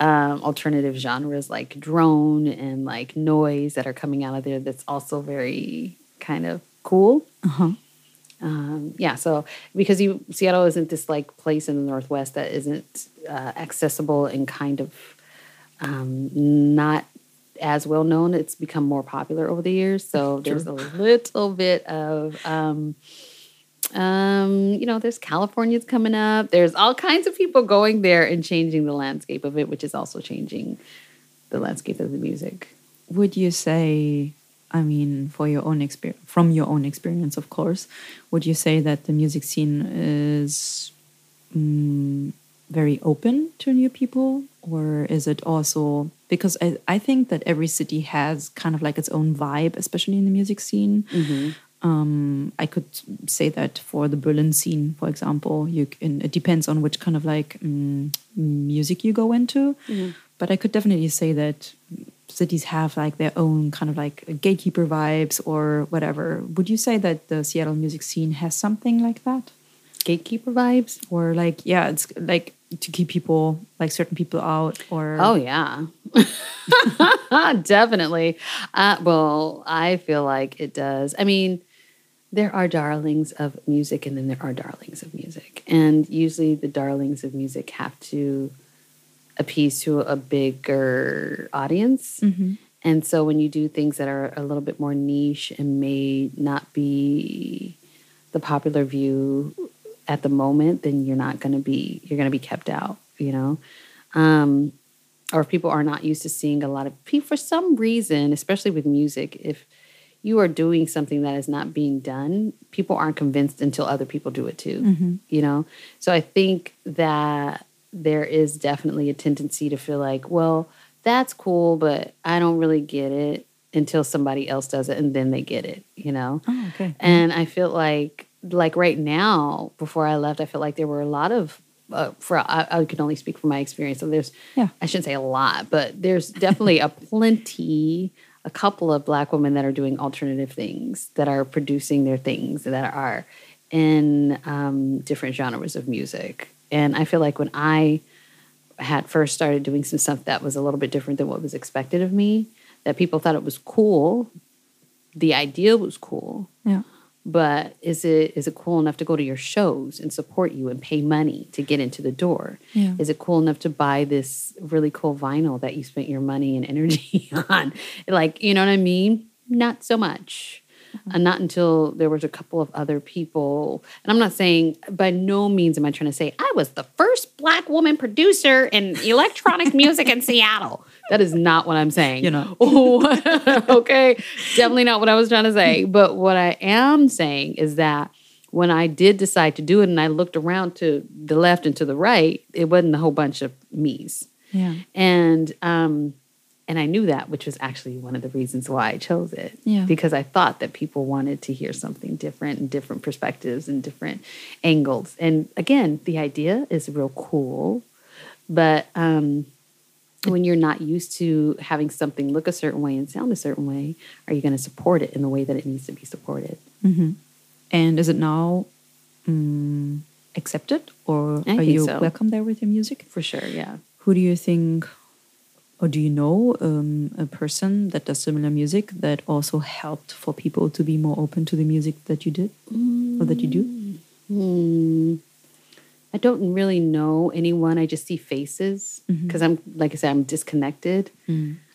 um, alternative genres like drone and like noise that are coming out of there that's also very kind of cool. Uh-huh. Um, yeah, so because you Seattle isn't this like place in the Northwest that isn't uh, accessible and kind of um, not as well known. It's become more popular over the years. So there's a little bit of, um, you know, there's California's coming up. There's all kinds of people going there and changing the landscape of it, which is also changing the landscape of the music. Would you say, I mean, for your own experience, from your own experience, of course, would you say that the music scene is mm, very open to new people, or is it also because I, I think that every city has kind of like its own vibe, especially in the music scene. Um, I could say that for the Berlin scene, for example, you can, it depends on which kind of like mm, music you go into. But I could definitely say that cities have like their own kind of like gatekeeper vibes or whatever. Would you say that the Seattle music scene has something like that? Gatekeeper vibes. Or like, yeah, it's like to keep people, like certain people out or. Oh yeah, definitely. Uh, well, I feel like it does. I mean, there are darlings of music, and then there are darlings of music, and usually the darlings of music have to appease to a bigger audience. And so when you do things that are a little bit more niche and may not be the popular view at the moment, then you're not going to be you're going to be kept out, you know. Um, or if people are not used to seeing a lot of people for some reason, especially with music, if you are doing something that is not being done, people aren't convinced until other people do it too. You know? So I think that there is definitely a tendency to feel like, well, that's cool, but I don't really get it until somebody else does it and then they get it, you know? Oh, okay. And I feel like, like right now, before I left, I felt like there were a lot of, uh, for I, I can only speak from my experience. So there's, Yeah. I shouldn't say a lot, but there's definitely a plenty, a couple of black women that are doing alternative things, that are producing their things, that are in um, different genres of music. And I feel like when I had first started doing some stuff that was a little bit different than what was expected of me, that people thought it was cool. The idea was cool. But is it is it cool enough to go to your shows and support you and pay money to get into the door? Yeah. Is it cool enough to buy this really cool vinyl that you spent your money and energy on? Like, you know what I mean? Not so much. Uh-huh. And not until there was a couple of other people. And I'm not saying, by no means am I trying to say, I was the first black woman producer in electronic music in Seattle. That is not what I'm saying. You know. okay. Definitely not what I was trying to say. But what I am saying is that when I did decide to do it and I looked around to the left and to the right, it wasn't a whole bunch of me's. Yeah. And um and I knew that, which was actually one of the reasons why I chose it. Yeah. Because I thought that people wanted to hear something different and different perspectives and different angles. And again, the idea is real cool, but um when you're not used to having something look a certain way and sound a certain way, are you going to support it in the way that it needs to be supported? And is it now mm, accepted or I are you so. welcome there with your music? For sure, yeah. Who do you think or do you know um, a person that does similar music that also helped for people to be more open to the music that you did or that you do? Hmm. I don't really know anyone. I just see faces because I'm, like I said, I'm disconnected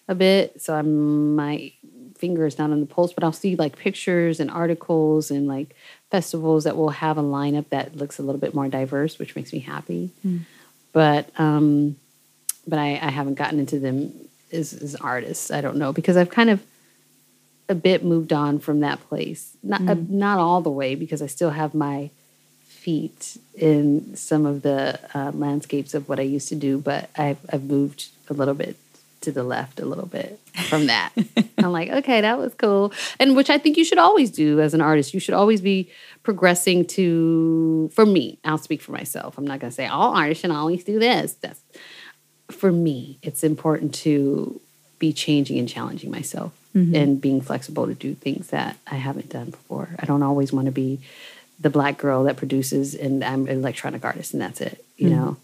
a bit. So I'm my finger is not on the pulse, but I'll see like pictures and articles and like festivals that will have a lineup that looks a little bit more diverse, which makes me happy. But um, but I, I haven't gotten into them as, as artists. I don't know because I've kind of a bit moved on from that place. Not uh, not all the way because I still have my feet in some of the uh, landscapes of what I used to do, but I've I've moved a little bit to the left a little bit from that. I'm like, okay, that was cool. And which I think you should always do as an artist. You should always be progressing to for me, I'll speak for myself. I'm not gonna say all artists should always do this. That's for me, it's important to be changing and challenging myself and being flexible to do things that I haven't done before. I don't always want to be the black girl that produces and I'm an electronic artist and that's it, you mm-hmm. know.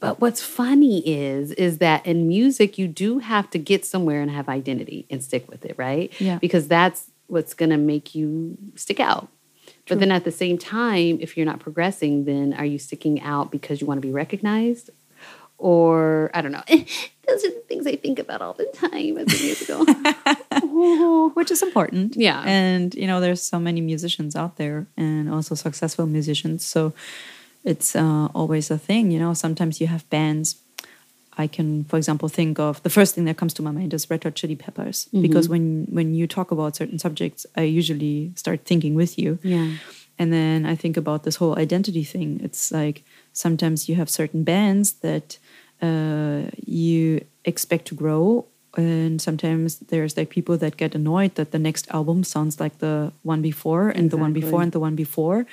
But what's funny is is that in music you do have to get somewhere and have identity and stick with it, right? Yeah. Because that's what's going to make you stick out. But then at the same time, if you're not progressing, then are you sticking out because you want to be recognized? Or I don't know. Those are the things I think about all the time as a musical. which is important. Yeah. And you know, there's so many musicians out there and also successful musicians. So it's uh, always a thing, you know. Sometimes you have bands. I can, for example, think of the first thing that comes to my mind is Red Hot Chili Peppers because when when you talk about certain subjects, I usually start thinking with you. Yeah. And then I think about this whole identity thing. It's like sometimes you have certain bands that uh, you expect to grow, and sometimes there's like people that get annoyed that the next album sounds like the one before, and the one before, and the one before.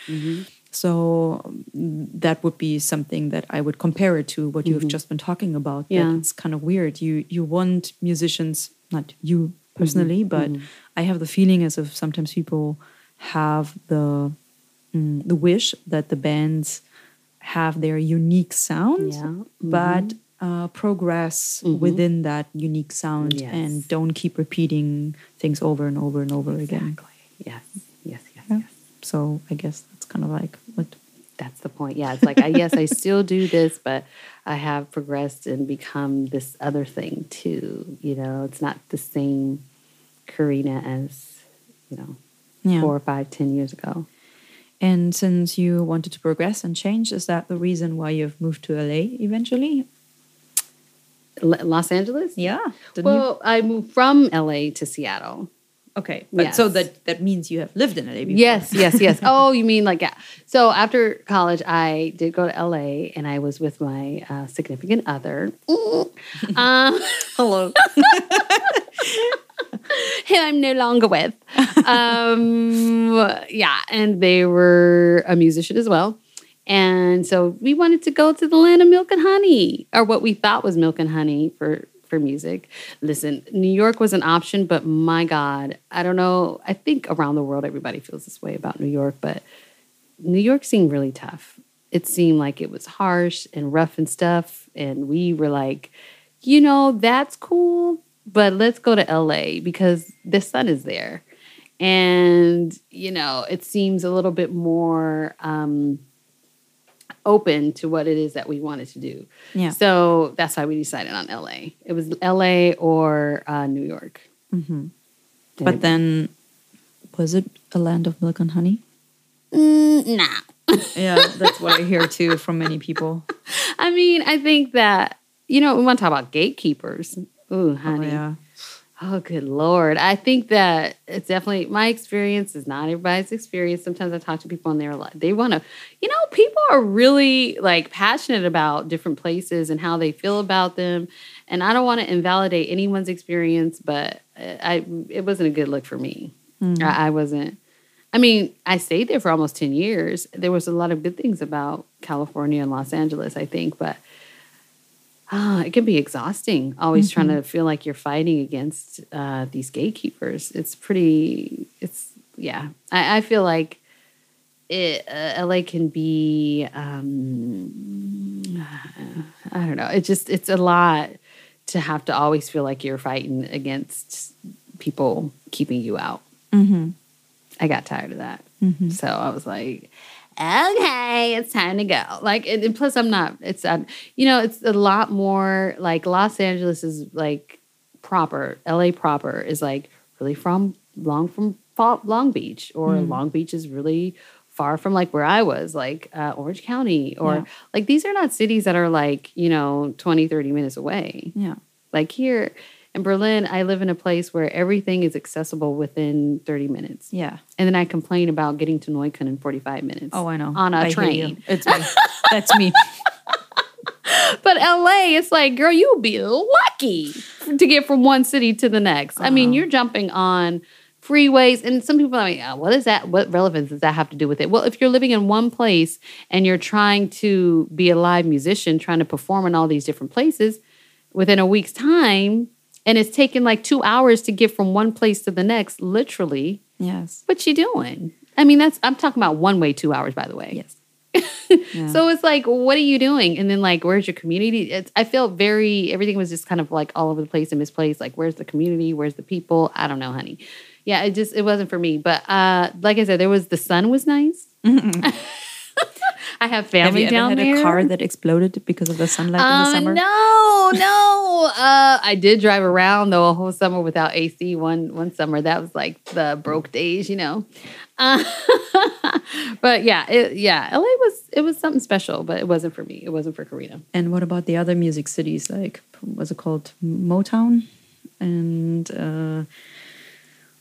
So mm, that would be something that I would compare it to what you have just been talking about. that Yeah. it's kind of weird. You you want musicians, not you personally, but I have the feeling as if sometimes people have the mm, the wish that the bands have their unique sound, Yeah. but uh, progress within that unique sound Yes. and don't keep repeating things over and over and over again. Yes. Yes. Yes. Yeah. Yes. So I guess that's kind of like what. That's the point. Yeah. It's like, I, yes, I still do this, but I have progressed and become this other thing too. You know, it's not the same Coreena as, you know, Yeah. four or five, ten years ago. And since you wanted to progress and change, is that the reason why you've moved to LA eventually? L- Los Angeles? Yeah. Well, I moved from LA to Seattle. Okay. But so that that means you have lived in LA before. Yes, yes, yes. oh, you mean like yeah. So after college, I did go to LA, and I was with my uh, significant other. um, Hello. who I'm no longer with. Um, yeah, and they were a musician as well. And so we wanted to go to the land of milk and honey, or what we thought was milk and honey for for music. Listen, New York was an option, but my God, I don't know. I think around the world everybody feels this way about New York, but New York seemed really tough. It seemed like it was harsh and rough and stuff. And we were like, you know, that's cool, but let's go to LA because the sun is there. And, you know, it seems a little bit more um, open to what it is that we wanted to do. Yeah. So that's why we decided on LA. It was LA or uh, New York. But then, was it a land of milk and honey? Mm, nah. Yeah, that's what I hear too from many people. I mean, I think that, you know, we want to talk about gatekeepers. Ooh, Oh, honey. yeah. Oh, good Lord. I think that it's definitely my experience is not everybody's experience. Sometimes I talk to people and they're like, they want to, you know, people are really like passionate about different places and how they feel about them. And I don't want to invalidate anyone's experience, but I, it wasn't a good look for me. Mm. I, I wasn't. I mean, I stayed there for almost 10 years. There was a lot of good things about California and Los Angeles, I think, but ah, it can be exhausting always trying to feel like you're fighting against uh, these gatekeepers. It's pretty, it's, yeah. I, I feel like it, uh, LA can be, um, I don't know. It just, it's a lot to have to always feel like you're fighting against people keeping you out. Mm-hmm. I got tired of that. So I was like, okay, it's time to go. Like, and, plus, I'm not. It's uh, you know, it's a lot more like Los Angeles is like proper. LA proper is like really from long from Long Beach, or Long Beach is really far from like where I was, like uh, Orange County, or Yeah. like these are not cities that are like you know 20, 30 minutes away. Yeah. Like here in Berlin, I live in a place where everything is accessible within 30 minutes. Yeah. And then I complain about getting to Neukölln in 45 minutes. Oh, I know. On a I train. It's me. That's me. But LA, it's like, girl, you'll be lucky to get from one city to the next. I mean, you're jumping on freeways, and some people are like, "Ah, what is that? What relevance does that have to do with it? Well, if you're living in one place and you're trying to be a live musician, trying to perform in all these different places within a week's time, and it's taking like two hours to get from one place to the next, literally, yes. what you doing? I mean, that's I'm talking about one way two hours, by the way. Yes. So it's like, what are you doing? And then like, where's your community? It's, I felt very everything was just kind of like all over the place and misplaced. Like, where's the community? Where's the people? I don't know, honey. Yeah, it just it wasn't for me. But uh, like I said, there was the sun was nice. I have family Have you ever down had there. a car that exploded because of the sunlight in the Uh, summer? no, no. Uh, I did drive around though a whole summer without AC. One one summer that was like the broke days, you know. Uh, but yeah, it, yeah, LA was it was something special, but it wasn't for me. It wasn't for Coreena. And what about the other music cities? Like, was it called? Motown? And, uh,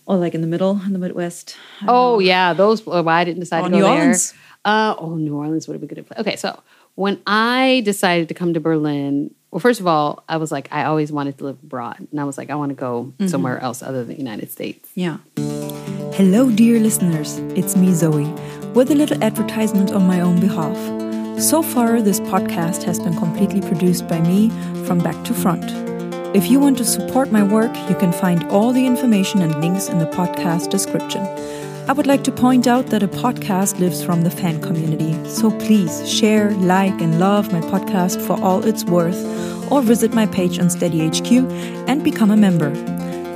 or like in the middle, in the Midwest? Oh know. yeah, those. Oh, why I didn't decide Oh, to go New there. Orleans. Uh, oh, New Orleans would have been good. to play. Okay, so when I decided to come to Berlin, well, first of all, I was like, I always wanted to live abroad, and I was like, I want to go Mm-hmm. somewhere else other than the United States. Yeah. Hello, dear listeners. It's me, Zoey, with a little advertisement on my own behalf. So far, this podcast has been completely produced by me from back to front. If you want to support my work, you can find all the information and links in the podcast description. I would like to point out that a podcast lives from the fan community, so please share, like, and love my podcast for all it's worth, or visit my page on SteadyHQ and become a member.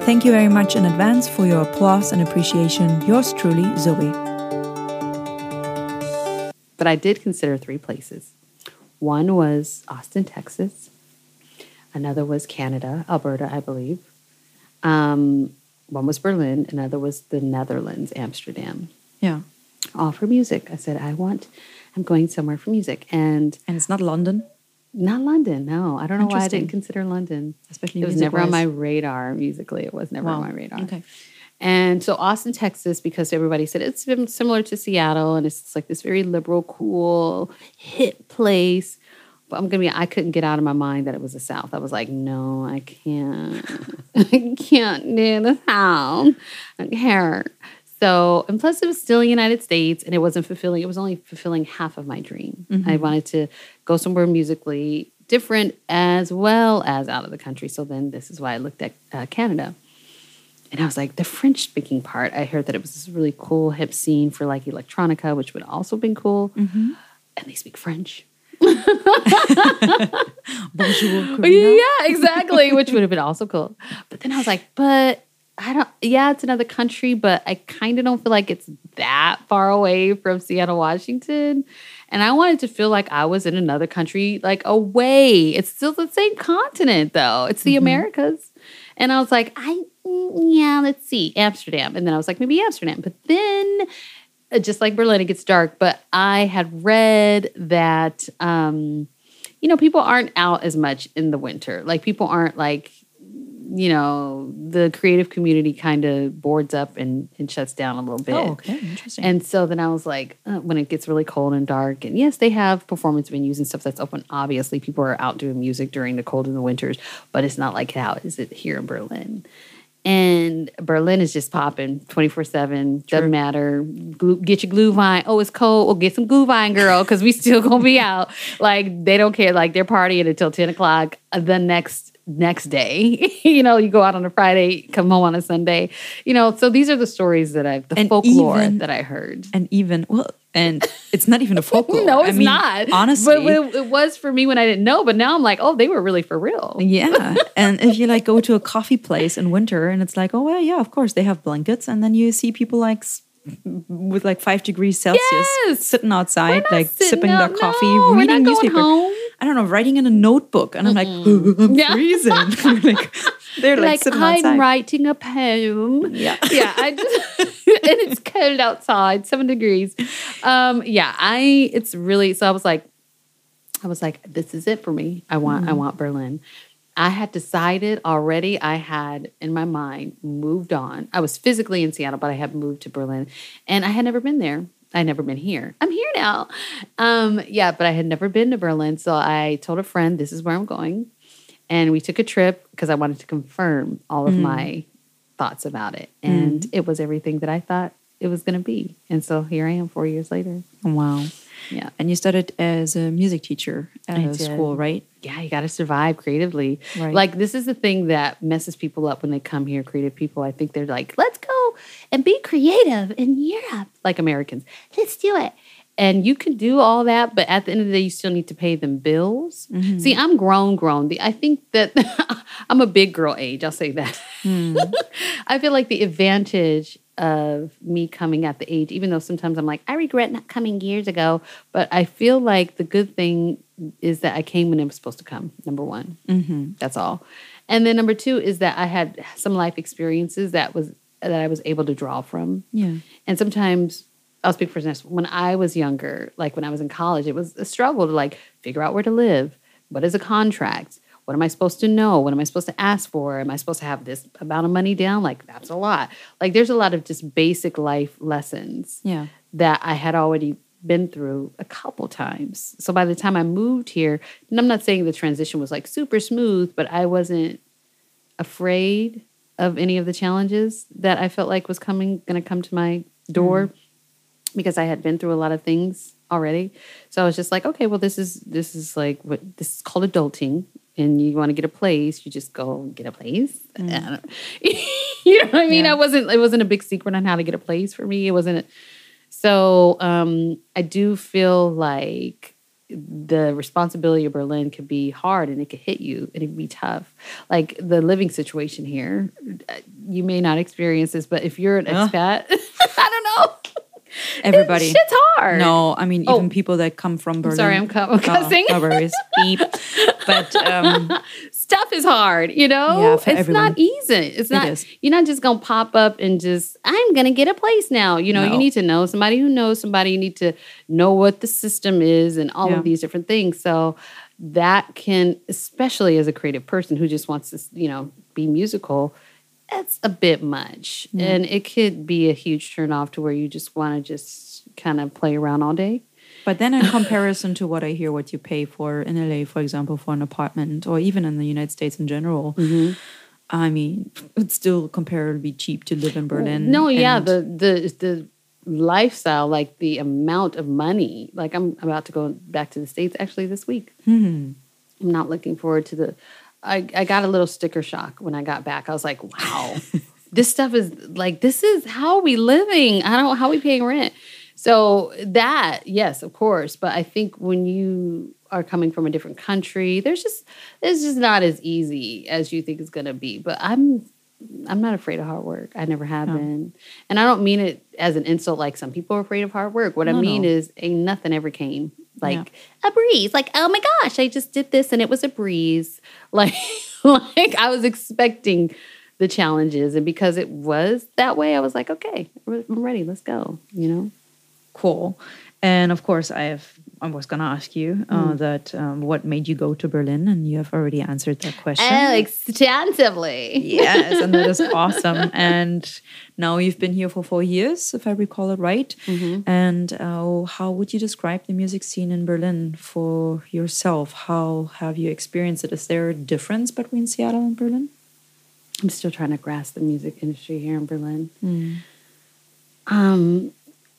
Thank you very much in advance for your applause and appreciation. Yours truly, Zoey. but I did consider three places. One was Austin, Texas. Another was Canada, Alberta, I believe. Um, one was Berlin. Another was the Netherlands, Amsterdam. Yeah. All for music. I said, I want, I'm going somewhere for music. And And it's not London, not London, no. I don't know why I didn't consider London. especially It was never on my radar musically. It was never on my radar. Okay. And so Austin, Texas, because everybody said it's been similar to Seattle and it's like this very liberal, cool, hip place. But I'm gonna be I couldn't get out of my mind that it was the South. I was like, no, I can't. I can't do the South. I don't care. So, and plus it was still the United States and it wasn't fulfilling. It was only fulfilling half of my dream. I wanted to go somewhere musically different as well as out of the country. So then this is why I looked at uh, Canada. And I was like, the French speaking part, I heard that it was this really cool hip scene for like electronica, which would also have been cool. And they speak French. Bonjour. Yeah, exactly, which would have been also cool. But then I was like, but I don't, yeah, it's another country, but I kind of don't feel like it's that far away from Seattle, Washington. And I wanted to feel like I was in another country, like away. It's still the same continent, though. It's the Americas. And I was like, I, mm, yeah, let's see, Amsterdam. And then I was like, maybe Amsterdam. But then, just like Berlin, it gets dark. But I had read that, um, you know, people aren't out as much in the winter. Like people aren't like, you know, the creative community kind of boards up and, and shuts down a little bit. Oh, okay. Interesting. And so then I was like, uh, when it gets really cold and dark, and yes, they have performance venues and stuff that's open. Obviously, people are out doing music during the cold and the winters, but it's not like how is it here in Berlin. And Berlin is just popping 24 7. Doesn't matter. Get your Glühwein. Oh, it's cold. Well, get some Glühwein, girl, because we still to be out. Like, they don't care. Like, they're partying until 10 o'clock uh, the next next day. you know, you go out on a Friday, come home on a Sunday. You know, so these are the stories that I've the And folklore even- that I heard. and even well and it's not even a folklore. no, it's I mean, not. Honestly, but it, was for me when I didn't know. But now I'm like, oh, they were really for real. yeah. and if you like go to a coffee place in winter and it's like, oh well, yeah, of course they have blankets, and then you see people like with like five degrees Celsius Yes. sitting outside, like sitting sipping their coffee, no, reading newspaper. I don't know, writing in a notebook, and I'm like, I'm Yeah. freezing. like they're like, Like, I'm outside. writing a poem. Yeah. yeah. I just and it's cold outside, seven degrees. Um, yeah, I. It's really. So I was like, I was like, this is it for me. I want. Mm-hmm. I want Berlin. I had decided already. I had in my mind moved on. I was physically in Seattle, but I had moved to Berlin, and I had never been there. I never been here. I'm here now. Um, yeah, but I had never been to Berlin, so I told a friend, "This is where I'm going." And we took a trip because I wanted to confirm all of mm. my thoughts about it. And mm. it was everything that I thought it was going to be. And so here I am 4 years later. Wow. Yeah. And you started as a music teacher at I a did. school, right? Yeah, you got to survive creatively. Right. Like this is the thing that messes people up when they come here creative people. I think they're like, "Let's go and be creative in Europe." Like Americans. Let's do it. And you can do all that, but at the end of the day, you still need to pay them bills. See, I'm grown, grown. The, I think that I'm a big girl age. I'll say that. I feel like the advantage of me coming at the age, even though sometimes I'm like, I regret not coming years ago, but I feel like the good thing is that I came when it was supposed to come. Number one, mm-hmm. that's all. And then number two is that I had some life experiences that was that I was able to draw from. Yeah. And sometimes I'll speak for myself. When I was younger, like when I was in college, it was a struggle to like figure out where to live. What is a contract? What am I supposed to know? What am I supposed to ask for? Am I supposed to have this amount of money down? Like that's a lot. Like there's a lot of just basic life lessons Yeah. that I had already been through a couple times. So by the time I moved here, and I'm not saying the transition was like super smooth, but I wasn't afraid of any of the challenges that I felt like was coming going to come to my door mm. Because I had been through a lot of things already. So I was just like, okay, well this is this is like what this is called adulting. And you want to get a place, you just go get a place. Don't- you know what I mean? Yeah. I wasn't it wasn't a big secret on how to get a place for me. It wasn't so um, I do feel like the responsibility of Berlin could be hard and it could hit you and it could be tough. Like the living situation here, uh, you may not experience this, but if you're an expat, I don't know. Everybody. Shit's hard. No, I mean Oh. even people that come from Berlin. sorry, I'm Oh, cussing. no worries. Beep. But um, Stuff is hard, you know? Yeah, it's everyone. not easy. It's not, is. you're not just going to pop up and just, I'm going to get a place now. You know, No. you need to know somebody who knows somebody. You need to know what the system is and all Yeah. of these different things. So that can, especially as a creative person who just wants to, you know, be musical, that's a bit much. And it could be a huge turnoff to where you just want to just kind of play around all day. but then in comparison to what I hear, what you pay for in LA, for example, for an apartment, or even in the United States in general, Mm-hmm. I mean, it's still comparatively cheap to live in Berlin. No, yeah, the the the lifestyle, like the amount of money. Like I'm about to go back to the states actually this week. Hmm. I'm not looking forward to the. I I got a little sticker shock when I got back. I was like, wow, this stuff is like this is how are we living. I don't how are we paying rent. So that yes, of course, but I think when you are coming from a different country, there's just it's just not as easy as you think it's gonna be. But I'm I'm not afraid of hard work. I never have been. And I don't mean it as an insult like some people are afraid of hard work. What I mean no. is ain't nothing ever came. Like a breeze. Like, oh my gosh, I just did this and it was a breeze. Like like I was expecting the challenges and because it was that way, I was like, okay, I'm ready. Let's go, you know? cool. And of course, I have. I was gonna ask you uh, that um, what made you go to Berlin, and you have already answered that question. Oh, extensively. yes, and that is awesome. And now you've been here for four years, if I recall it right. And uh, how would you describe the music scene in Berlin for yourself? How have you experienced it? Is there a difference between Seattle and Berlin? I'm still trying to grasp the music industry here in Berlin. Um,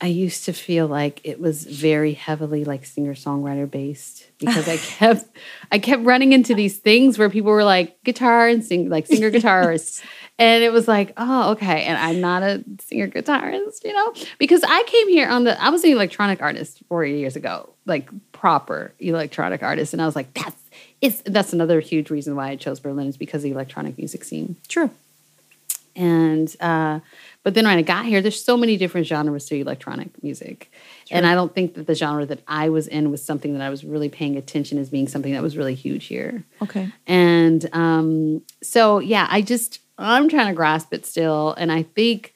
I used to feel like it was very heavily like singer songwriter based because I kept I kept running into these things where people were like guitar and sing like singer guitarists. and it was like, oh, okay. And I'm not a singer guitarist, you know? Because I came here on the I was an electronic artist four years ago, like proper electronic artist. And I was like, that's it's that's another huge reason why I chose Berlin is because of the electronic music scene. True. And uh but then when I got here, there's so many different genres to electronic music. Sure. And I don't think that the genre that I was in was something that I was really paying attention as being something that was really huge here. Okay. And um, so, yeah, I just, I'm trying to grasp it still. And I think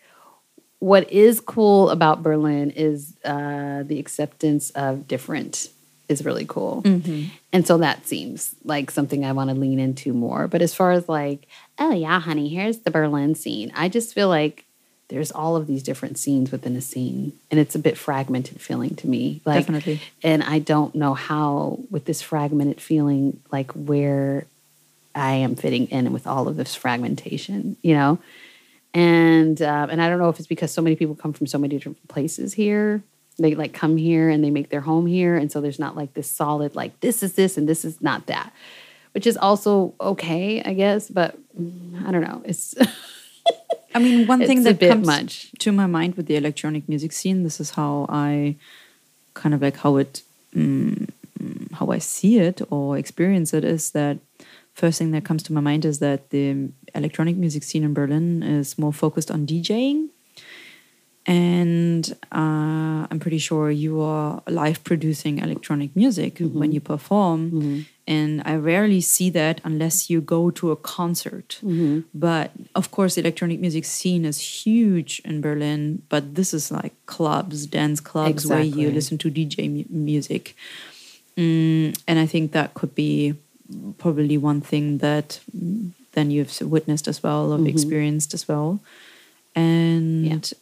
what is cool about Berlin is uh, the acceptance of different is really cool. Mm-hmm. And so that seems like something I want to lean into more. But as far as like, oh yeah, honey, here's the Berlin scene, I just feel like there's all of these different scenes within a scene and it's a bit fragmented feeling to me like definitely. and i don't know how with this fragmented feeling like where i am fitting in with all of this fragmentation you know? And uh, and i don't know if it's because so many people come from so many different places here. They like come here and they make their home here and so there's not like this solid like this is this and this is not that which is also okay i guess but i don't know. It's I mean, one thing that comes much. to my mind with the electronic music scene, this is how I kind of like how it, um, how I see it or experience it is that first thing that comes to my mind is that the electronic music scene in Berlin is more focused on DJing. And uh, I'm pretty sure you are live producing electronic music mm -hmm. when you perform. Mm -hmm. And I rarely see that unless you go to a concert. Mm-hmm. But of course, the electronic music scene is huge in Berlin. But this is like clubs, dance clubs, exactly. where you listen to DJ mu- music. Mm, and I think that could be probably one thing that then you've witnessed as well or mm-hmm. experienced as well. And yeah.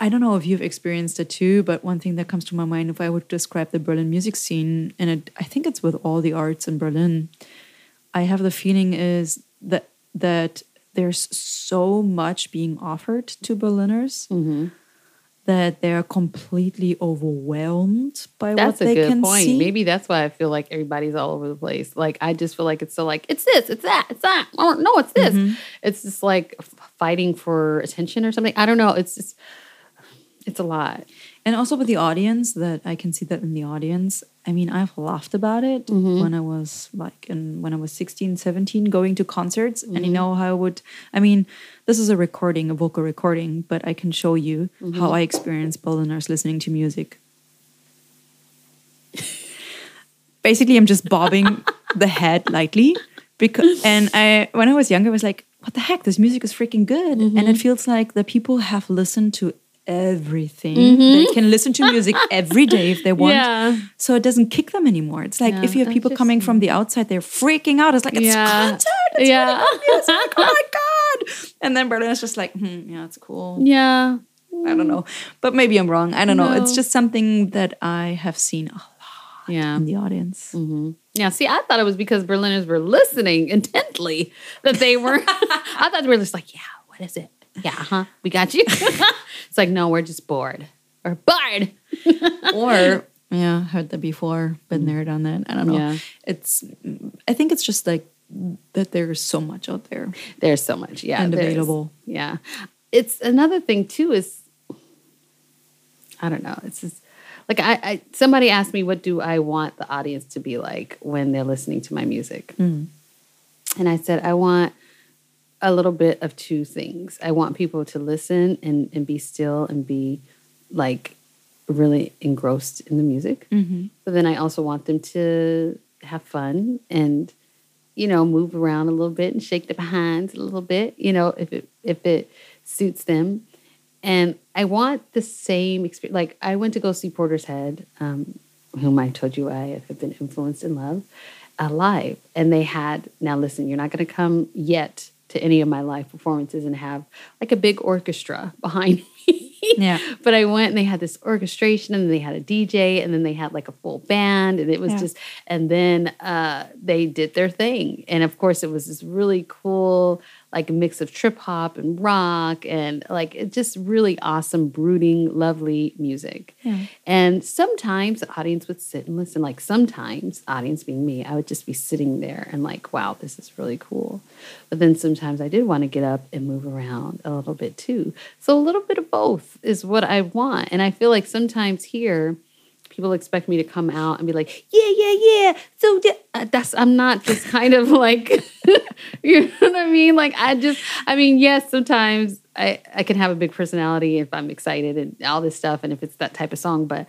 I don't know if you've experienced it too, but one thing that comes to my mind, if I would describe the Berlin music scene, and it, I think it's with all the arts in Berlin, I have the feeling is that that there's so much being offered to Berliners mm-hmm. that they're completely overwhelmed by that's what they can point. see. Maybe that's why I feel like everybody's all over the place. Like I just feel like it's so like it's this, it's that, it's that. Oh no, it's this. Mm-hmm. It's just like fighting for attention or something. I don't know. It's just it's a lot. And also with the audience, that I can see that in the audience. I mean, I've laughed about it mm-hmm. when I was like in when I was 16, 17, going to concerts. Mm-hmm. And you mm-hmm. know how I would I mean, this is a recording, a vocal recording, but I can show you mm-hmm. how I experience Berliners listening to music. Basically, I'm just bobbing the head lightly because and I when I was younger I was like, what the heck, this music is freaking good. And it mm-hmm. feels like the people have listened to everything. Mm-hmm. They can listen to music every day if they want. Yeah. So it doesn't kick them anymore. It's like yeah, if you have people coming from the outside, they're freaking out. It's like it's yeah. concert. It's yeah. music. oh my god! And then Berlin is just like, hmm, yeah, it's cool. Yeah. I don't know, but maybe I'm wrong. I don't no. know. It's just something that I have seen a lot yeah. in the audience. Mm-hmm. Yeah, see, I thought it was because Berliners were listening intently that they were. I thought they were just like, yeah, what is it? yeah, huh? We got you. It's like, no, we're just bored. Or bored. or yeah, heard that before, been there, done that. I don't know. Yeah. It's I think it's just like that there's so much out there. There's so much, yeah. And available. Yeah. It's another thing too is I don't know. It's just like I, I somebody asked me what do I want the audience to be like when they're listening to my music. Mm. And I said I want a little bit of two things. I want people to listen and, and be still and be like really engrossed in the music. Mm-hmm. But then I also want them to have fun and you know move around a little bit and shake their behinds a little bit. You know if it if it suits them. And I want the same experience. Like I went to go see Portishead, um, whom I told you I have been influenced in love, alive. and they had. Now listen, you're not going to come yet to any of my live performances and have like a big orchestra behind me. yeah. But I went and they had this orchestration and they had a DJ and then they had like a full band and it was yeah. just and then uh, they did their thing. And of course it was this really cool like a mix of trip hop and rock and like it's just really awesome, brooding, lovely music. Yeah. And sometimes the audience would sit and listen. Like sometimes, audience being me, I would just be sitting there and like, wow, this is really cool. But then sometimes I did want to get up and move around a little bit too. So a little bit of both is what I want. And I feel like sometimes here, people expect me to come out and be like, yeah, yeah, yeah. So uh, that's I'm not just kind of like, you know what I mean? Like I just, I mean, yes, sometimes I I can have a big personality if I'm excited and all this stuff, and if it's that type of song. But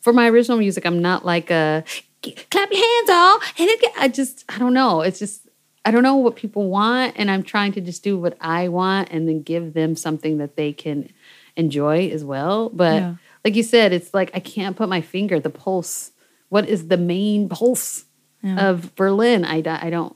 for my original music, I'm not like a clap your hands all, and I just I don't know. It's just I don't know what people want, and I'm trying to just do what I want, and then give them something that they can enjoy as well. But Yeah. Like you said, it's like I can't put my finger, the pulse. What is the main pulse Yeah. of Berlin? I, I don't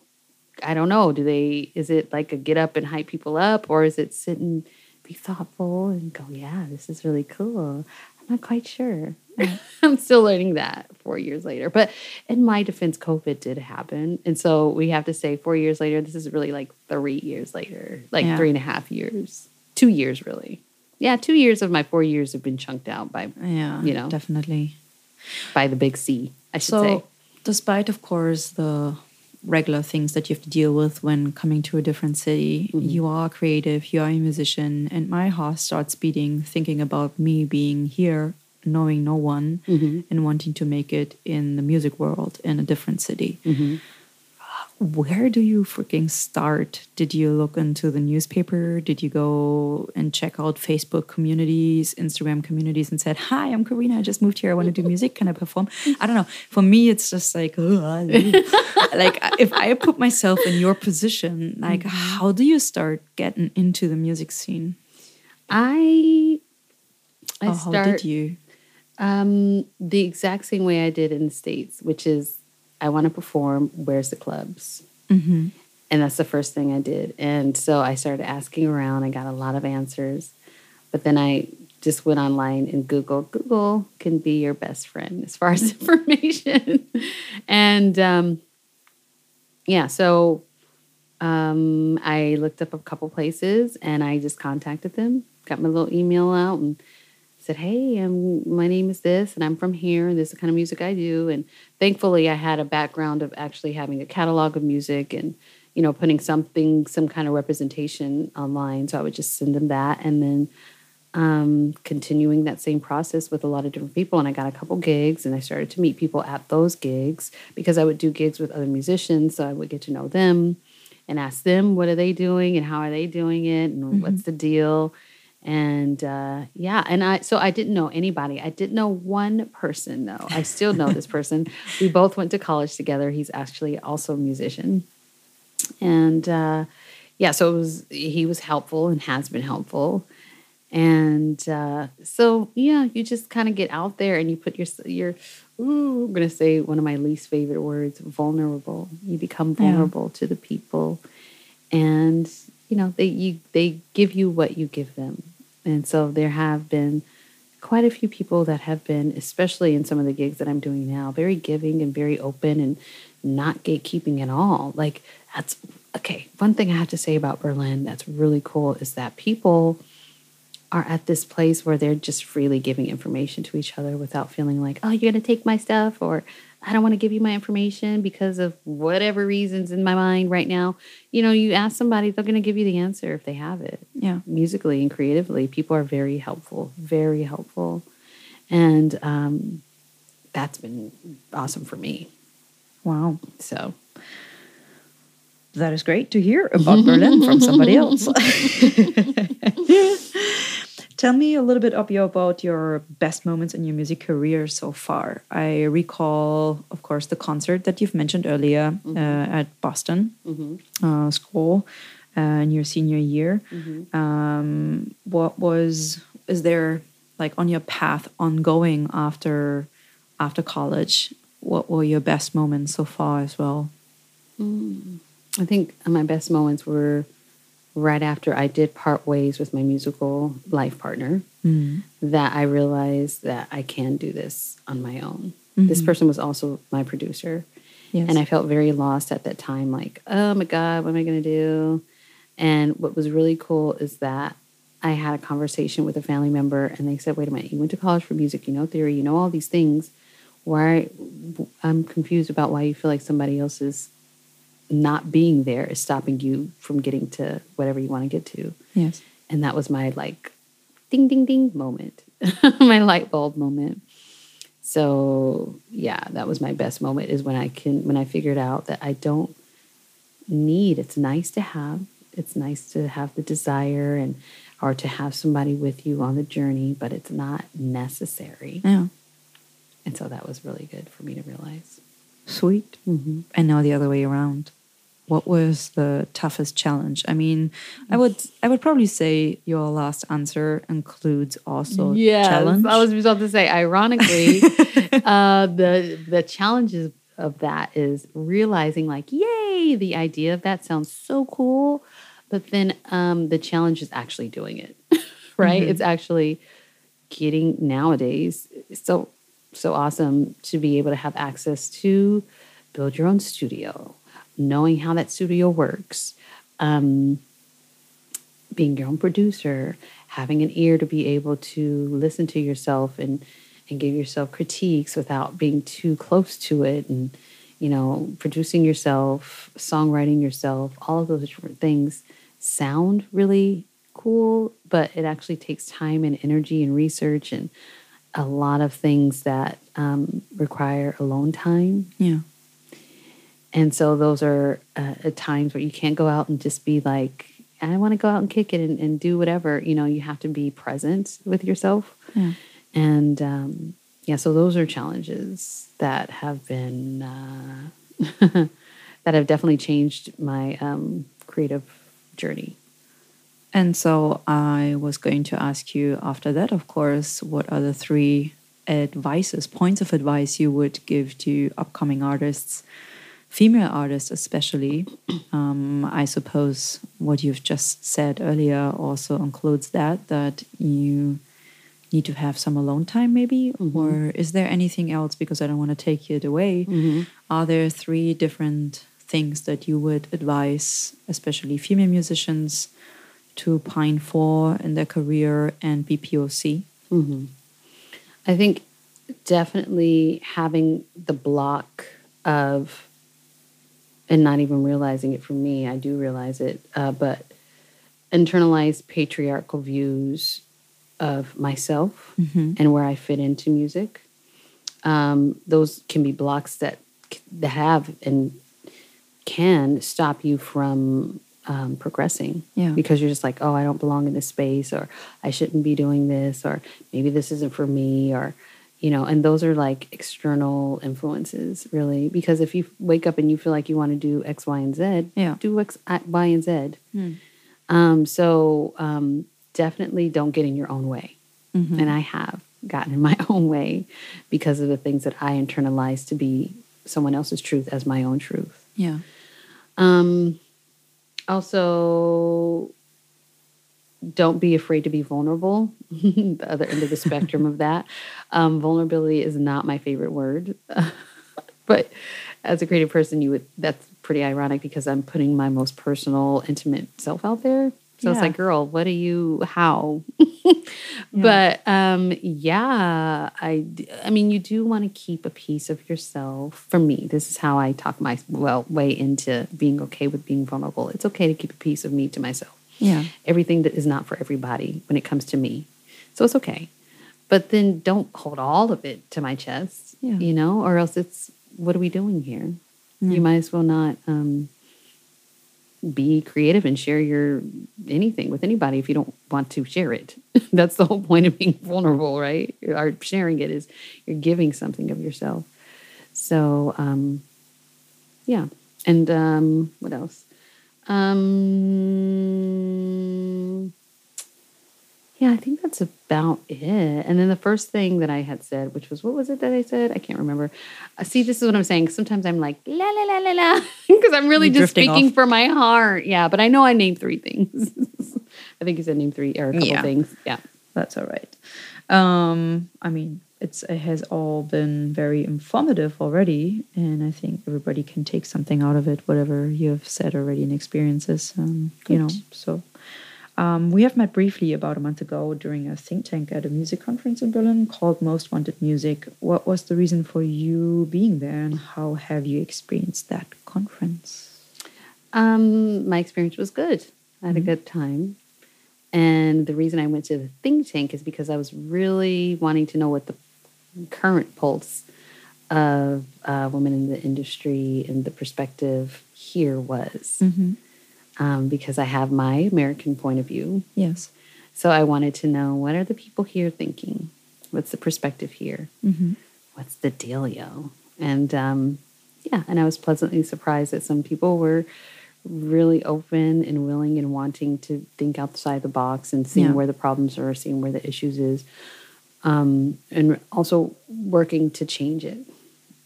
I don't know. Do they is it like a get up and hype people up or is it sit and be thoughtful and go, yeah, this is really cool. I'm not quite sure. I'm still learning that four years later. But in my defense, COVID did happen. And so we have to say four years later, this is really like three years later, like Yeah. three and a half years, two years really. Yeah, two years of my four years have been chunked out by yeah, you know. definitely. by the big C, I should So, say. despite of course the regular things that you have to deal with when coming to a different city, Mm-hmm. you are creative, you are a musician, and my heart starts beating thinking about me being here, knowing no one, Mm-hmm. and wanting to make it in the music world in a different city. Mm-hmm. Where do you freaking start? Did you look into the newspaper? Did you go and check out Facebook communities, Instagram communities, and said, "Hi, I'm Coreena. I just moved here. I want to do music. Can I perform?" I don't know. For me, it's just like, like if I put myself in your position, like, how do you start getting into the music scene? I I how start did you? um, the exact same way I did in the states, which is I want to perform. Where's the clubs? Mm-hmm. And that's the first thing I did. And so I started asking around. I got a lot of answers, but then I just went online and Google. Google can be your best friend as far as information. and um, yeah, so um, I looked up a couple places and I just contacted them, got my little email out and said, Hey, um, my name is this and I'm from here and this is the kind of music I do. And thankfully, I had a background of actually having a catalog of music and, you know, putting something, some kind of representation online. So I would just send them that and then um, continuing that same process with a lot of different people. And I got a couple gigs and I started to meet people at those gigs because I would do gigs with other musicians. So I would get to know them and ask them what are they doing and how are they doing it and what's the deal. And uh, yeah, and I so I didn't know anybody. I didn't know one person though. I still know this person. We both went to college together. He's actually also a musician, and uh, yeah, so it was he was helpful and has been helpful. And uh, so yeah, you just kind of get out there and you put your your. Ooh, I'm gonna say one of my least favorite words: vulnerable. You become Yeah. vulnerable to the people, and you know they you they give you what you give them. And so there have been quite a few people that have been, especially in some of the gigs that I'm doing now, very giving and very open and not gatekeeping at all. Like that's okay. One thing I have to say about Berlin that's really cool is that people are at this place where they're just freely giving information to each other without feeling like, oh, you're going to take my stuff or I don't want to give you my information because of whatever reasons in my mind right now. You know, you ask somebody, they're going to give you the answer if they have it. Yeah. Musically and creatively, people are very helpful, very helpful. And um, that's been awesome for me. Wow. So, That is great to hear about Berlin from somebody else. Tell me a little bit of your, about your best moments in your music career so far. I recall, of course, the concert that you've mentioned earlier uh, at Boston uh, School uh, in your senior year. Um, what was is there like on your path ongoing after after college? What were your best moments so far as well? I think my best moments were right after I did part ways with my musical life partner mm. that I realized that I can do this on my own. This mm-hmm. person was also my producer. Yes. And I felt very lost at that time like, oh my God, what am I going to do? And what was really cool is that I had a conversation with a family member and they said, wait a minute, you went to college for music, you know theory, you know all these things. Why I'm confused about why you feel like somebody else is not being there is stopping you from getting to whatever you want to get to. Yes. And that was my like ding ding ding moment. my light bulb moment. So yeah, that was my best moment is when I can when I figured out that I don't need it's nice to have it's nice to have the desire and or to have somebody with you on the journey, but it's not necessary. Yeah. And so that was really good for me to realize. Sweet. Mm-hmm. And now the other way around. What was the toughest challenge? I mean, I would I would probably say your last answer includes also yes, challenge. I was about to say, ironically, uh, the the challenges of that is realizing like, yay, the idea of that sounds so cool, but then um, the challenge is actually doing it, right? Mm-hmm. It's actually getting nowadays it's so so awesome to be able to have access to build your own studio, knowing how that studio works, um, being your own producer, having an ear to be able to listen to yourself and and give yourself critiques without being too close to it and you know producing yourself songwriting yourself all of those different things sound really cool but it actually takes time and energy and research and a lot of things that um, require alone time yeah. And so those are uh, times where you can't go out and just be like i want to go out and kick it and, and do whatever you know you have to be present with yourself Yeah. and um, yeah, so those are challenges that have been uh, that have definitely changed my um, creative journey. And so I was going to ask you after that, of course, what are the three advices, points of advice you would give to upcoming artists, female artists especially? Um, I suppose what you've just said earlier also includes that, that you need to have some alone time maybe mm-hmm. or is there anything else? Because i don't want to take it away. Mm-hmm. Are there three different things that you would advise especially female musicians to pine for in their career and bpoc mm-hmm. I think definitely having the block of, and not even realizing it for me, I do realize it, uh, but internalized patriarchal views of myself and where I fit into music. Um, those can be blocks that that have and can stop you from um, progressing. Yeah. Because you're just like, oh, I don't belong in this space, or I shouldn't be doing this, or maybe this isn't for me, or you know. And those are like external influences, really. Because if you wake up and you feel like you want to do X, Y, and Z, Yeah. do X, Y, and Z. Um, so um, definitely don't get in your own way. And I have gotten in my own way because of the things that I internalized to be someone else's truth as my own truth. yeah Um, also, don't be afraid to be vulnerable. the other end of the spectrum of that. Um, vulnerability is not my favorite word, but as a creative person, you would. That's pretty ironic because I'm putting my most personal, intimate self out there. So it's like, girl, what are you? How? But um, yeah, I. I mean, you do want to keep a piece of yourself. For me, this is how I talk my well way into being okay with being vulnerable. It's okay to keep a piece of me to myself yeah everything that is not for everybody when it comes to me. So it's okay. But then don't hold all of it to my chest, Yeah. you know, or else it's what are we doing here? You might as well not um, be creative and share your anything with anybody if you don't want to share it. That's the whole point of being vulnerable, right? Or sharing it is you're giving something of yourself. So, um, yeah. And um, what else? Um, yeah, I think that's about it. And then the first thing that I had said, which was, what was it that I said? I can't remember. Uh, see, this is what I'm saying. Sometimes I'm like, la, la, la, la, la, because I'm really You're just speaking off. for my heart. Yeah, but I know I named three things. I think you said name three or a couple Yeah. things. Yeah. that's all right. Um, I mean, it's it has all been very informative already, and I think everybody can take something out of it, whatever you have said already in experiences. Um, you know, so um, we have met briefly about a month ago during a think tank at a music conference in Berlin called Most Wanted Music. What was the reason for you being there, and how have you experienced that conference? Um, my experience was good. I had mm-hmm. a good time. And the reason I went to the think tank is because I was really wanting to know what the current pulse of uh, women in the industry and the perspective here was. Mm-hmm um, because I have my American point of view. Yes. So I wanted to know what are the people here thinking? What's the perspective here? Mm-hmm. What's the dealio? And um, yeah, and I was pleasantly surprised that some people were really open and willing and wanting to think outside the box and seeing yeah. where the problems are, seeing where the issues is, um, and also working to change it.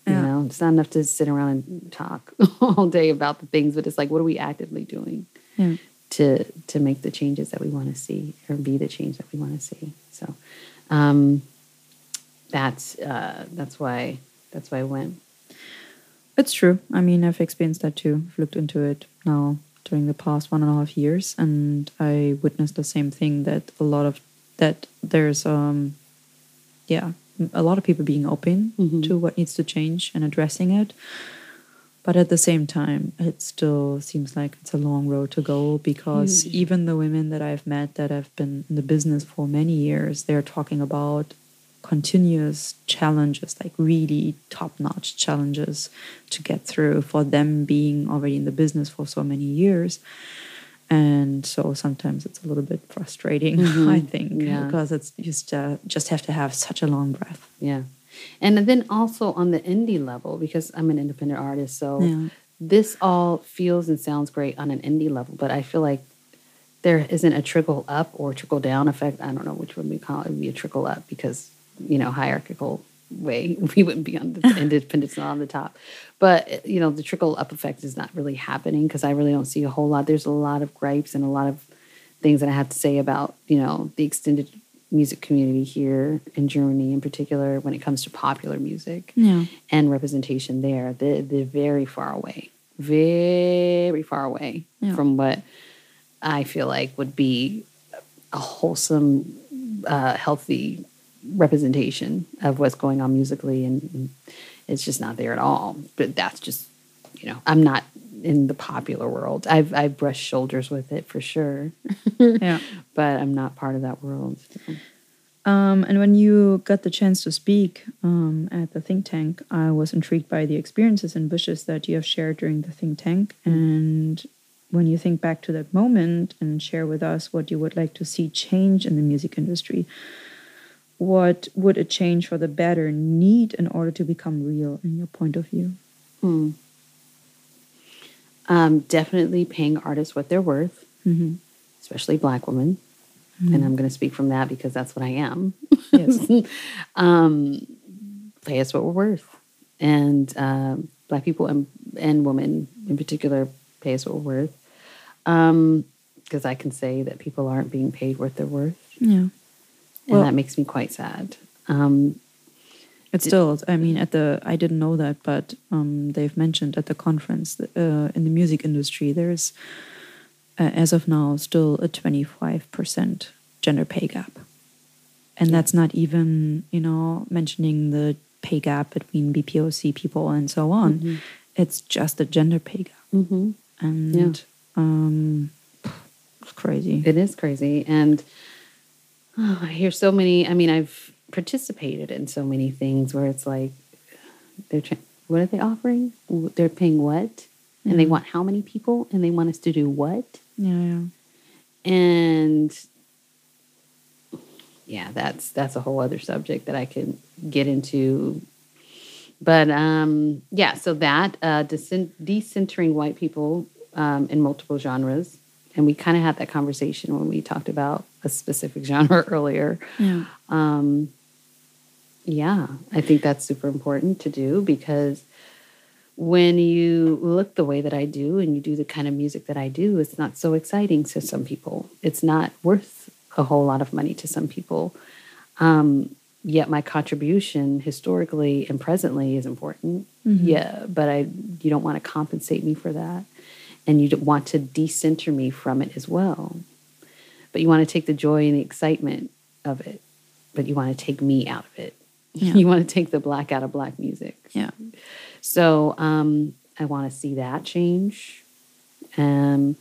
You yeah. know, it's not enough to sit around and talk all day about the things, but it's like, what are we actively doing yeah. to to make the changes that we want to see or be the change that we want to see? So um, that's uh, that's why that's why I went. It's true. I mean, I've experienced that too. I've looked into it now during the past one and a half years, and I witnessed the same thing that a lot of that there's um yeah a lot of people being open mm-hmm. to what needs to change and addressing it. But at the same time, it still seems like it's a long road to go because Huge. even the women that I've met that have been in the business for many years, they're talking about continuous challenges, like really top notch challenges to get through for them being already in the business for so many years and so sometimes it's a little bit frustrating mm-hmm. i think yeah. because it's just uh, just have to have such a long breath yeah and then also on the indie level because i'm an independent artist so yeah. this all feels and sounds great on an indie level but i feel like there isn't a trickle up or trickle down effect i don't know which one we call it, it would be a trickle up because you know hierarchical way we wouldn't be on the independence not on the top but you know the trickle up effect is not really happening because i really don't see a whole lot there's a lot of gripes and a lot of things that i have to say about you know the extended music community here in germany in particular when it comes to popular music yeah. and representation there they're, they're very far away very far away yeah. from what i feel like would be a wholesome uh, healthy representation of what's going on musically and, and, it's just not there at all. But that's just you know i'm not in the popular world. I've i've brushed shoulders with it for sure. Yeah. But i'm not part of that world so. um, and when you got the chance to speak um, at the think tank i was intrigued by the experiences and wishes that you have shared during the think tank. And when you think back to that moment and share with us what you would like to see change in the music industry what would a change for the better need in order to become real in your point of view? Hmm. Um, definitely paying artists what they're worth, mm-hmm. especially black women. Mm-hmm. And I'm going to speak from that because that's what I am. Yes. um, pay us what we're worth. And uh, black people and, and women in particular pay us what we're worth. Because um, I can say that people aren't being paid what they're worth. Yeah well, that makes me quite sad. Um, it's still, I mean, at the I didn't know that, but um, they've mentioned at the conference uh, in the music industry, there's uh, as of now still a twenty five percent gender pay gap, and that's not even you know mentioning the pay gap between BPOC people and so on. Mm-hmm. It's just a gender pay gap, mm-hmm. and yeah. um, it's crazy. It is crazy, and Oh, I hear so many. I mean, I've participated in so many things where it's like they're what are they offering? They're paying what, and they want how many people, and they want us to do what? Yeah, yeah. And yeah, that's that's a whole other subject that I can get into. But um, yeah, so that uh, decentering white people um, in multiple genres and we kind of had that conversation when we talked about a specific genre earlier. Yeah. Um, yeah, I think that's super important to do because when you look the way that I do and you do the kind of music that I do, it's not so exciting to some people. It's not worth a whole lot of money to some people. Um, yet my contribution historically and presently is important. Mm-hmm. Yeah, but I you don't want to compensate me for that, and you want to decenter me from it as well. But you want to take the joy and the excitement of it, but you want to take me out of it. Yeah. You want to take the black out of black music. Yeah. So um, I want to see that change. Um,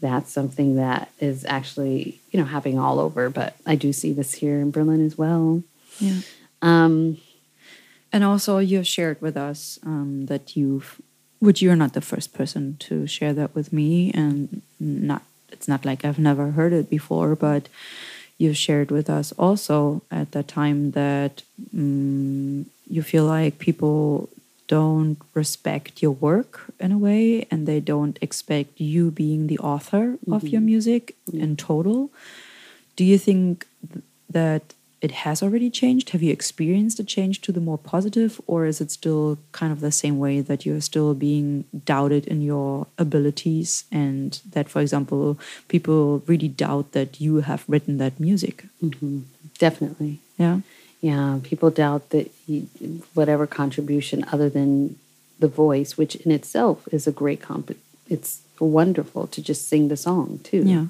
that's something that is actually, you know, happening all over. But I do see this here in Berlin as well. Yeah. Um, And also, you've shared with us um, that you've, which you're not the first person to share that with me, and not it's not like I've never heard it before, but you've shared with us also at that time that um, you feel like people don't respect your work in a way, and they don't expect you being the author of your music in total. Do you think th- that it has already changed? Have you experienced a change to the more positive, or is it still kind of the same way that you're still being doubted in your abilities, and that, for example, people really doubt that you have written that music? definitely. Yeah. Yeah, people doubt that you, whatever contribution other than the voice, which in itself is a great comp, it's wonderful to just sing the song too. Yeah.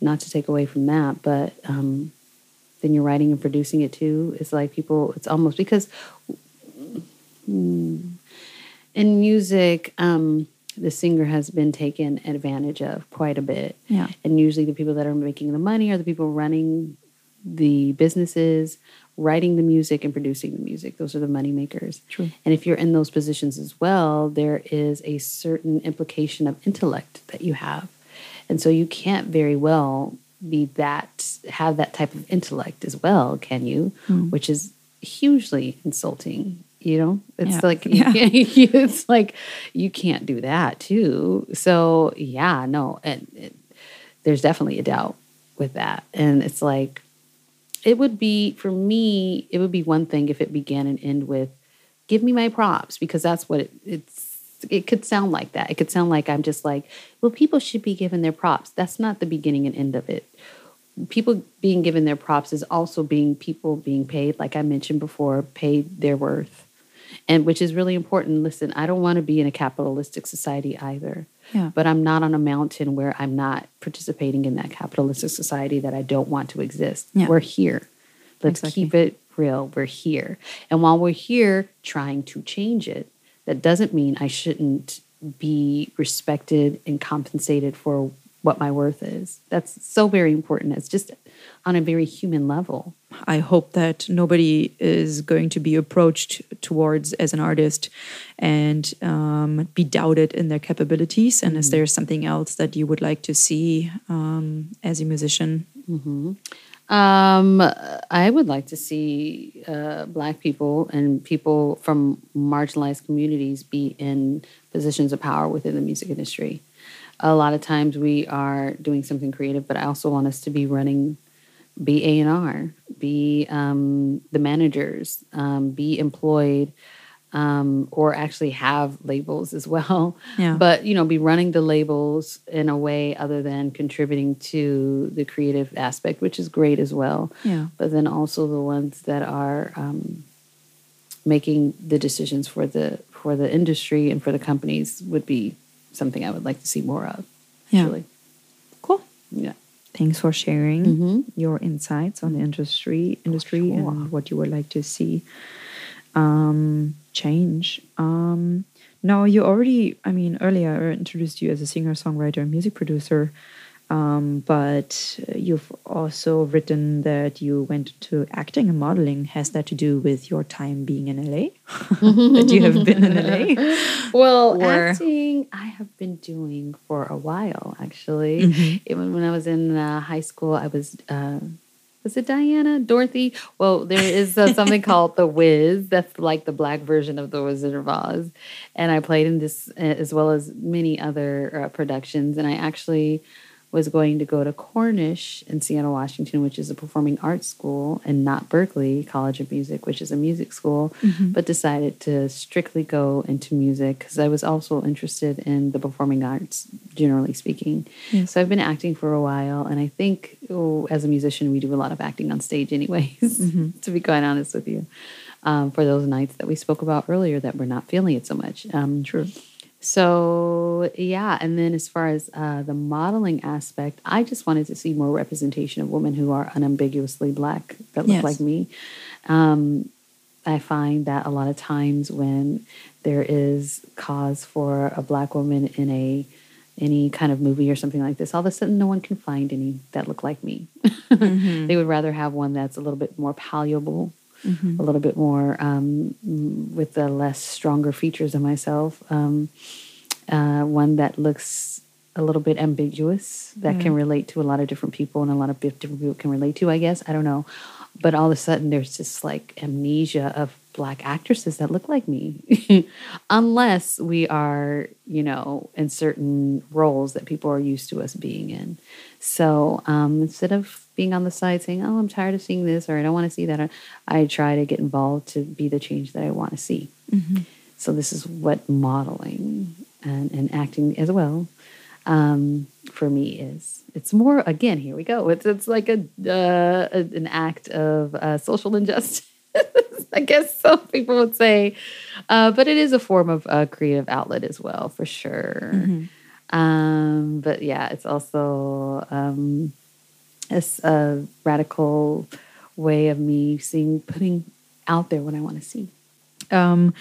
Not to take away from that, but um, then you're writing and producing it too. It's like people. It's almost because mm, in music, um, the singer has been taken advantage of quite a bit. Yeah. And usually the people that are making the money are the people running the businesses, writing the music and producing the music. Those are the money makers. True. And if you're in those positions as well, there is a certain implication of intellect that you have. And so you can't very well be that have that type of intellect as well, can you? Hmm. Which is hugely insulting. You know, it's Yeah. like Yeah. it's like you can't do that too. So yeah, no, and it, there's definitely a doubt with that, and it's like it would be for me. It would be one thing if it began and end with "Give me my props," because that's what it, it's. It could sound like that. It could sound like I'm just like, well, people should be given their props. That's not the beginning and end of it people being given their props is also being people being paid like i mentioned before paid their worth and which is really important listen i don't want to be in a capitalistic society either Yeah. but i'm not on a mountain where i'm not participating in that capitalistic society that i don't want to exist Yeah. we're here let's Exactly. keep it real we're here and while we're here trying to change it that doesn't mean i shouldn't be respected and compensated for what my worth is. That's so very important. It's just on a very human level. I hope that nobody is going to be approached towards as an artist and um, be doubted in their capabilities. And is there something else that you would like to see um, as a musician? Um, I would like to see uh, Black people and people from marginalized communities be in positions of power within the music industry. A lot of times we are doing something creative, but I also want us to be running, be A and R, be um, the managers, um, be employed, um, or actually have labels as well. Yeah. But you know, be running the labels in a way other than contributing to the creative aspect, which is great as well. Yeah. But then also the ones that are um, making the decisions for the for the industry and for the companies would be something I would like to see more of. Yeah. Actually. Cool. Yeah. Thanks for sharing Mhm. your insights on the industry, industry, Sure. and what you would like to see um, change. Um, no, you already. I mean, earlier I introduced you as a singer, songwriter, and music producer. Um, but you've also written that you went to acting and modeling. Has that to do with your time being in LA? that you have been in LA? Well, Or- acting I have been doing for a while actually. Mm-hmm. Even when I was in uh, high school, I was. Uh, was it Diana? Dorothy? Well, there is uh, something called The Wiz. That's like the black version of The Wizard of Oz. And I played in this uh, as well as many other uh, productions. And I actually was going to go to Cornish in Seattle, Washington, which is a performing arts school, and not Berklee College of Music, which is a music school, Mm-hmm. but decided to strictly go into music because I was also interested in the performing arts, generally speaking. Yes. So I've been acting for a while, and I think oh, as a musician, we do a lot of acting on stage, anyways, Mm-hmm. to be quite honest with you. Um, for those nights that we spoke about earlier that we're not feeling it so much. Um, True. So yeah, and then as far as uh, the modeling aspect, I just wanted to see more representation of women who are unambiguously black that look Yes. like me. Um, I find that a lot of times when there is cause for a black woman in a any kind of movie or something like this, all of a sudden no one can find any that look like me. they would rather have one that's a little bit more palatable, a little bit more um, mm, with the less stronger features of myself. Um, uh, one that looks a little bit ambiguous that can relate to a lot of different people and a lot of different people can relate to. I guess I don't know, but all of a sudden there's this like amnesia of black actresses that look like me, unless we are you know in certain roles that people are used to us being in. So um, instead of being on the side saying, "Oh, I'm tired of seeing this," or "I don't want to see that," I try to get involved to be the change that I want to see. So this is what modeling and, and acting as well um, for me is. It's more again. Here we go. It's it's like a, uh, an act of uh, social injustice. I guess some people would say, uh, but it is a form of uh, creative outlet as well, for sure. Um, but yeah, it's also um, it's a radical way of me seeing putting out there what I want to see. um,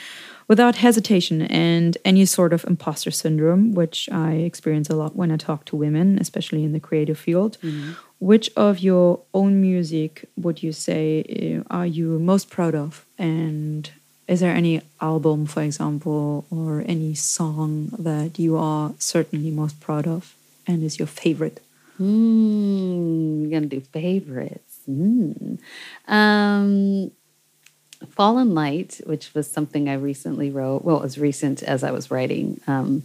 without hesitation and any sort of imposter syndrome, which I experience a lot when I talk to women, especially in the creative field. Which of your own music would you say uh, are you most proud of? And is there any album, for example, or any song that you are certainly most proud of and is your favorite? Hmm, gonna do favorites. Hmm. Um, Fallen Light, which was something I recently wrote. Well, it was recent as I was writing. Um,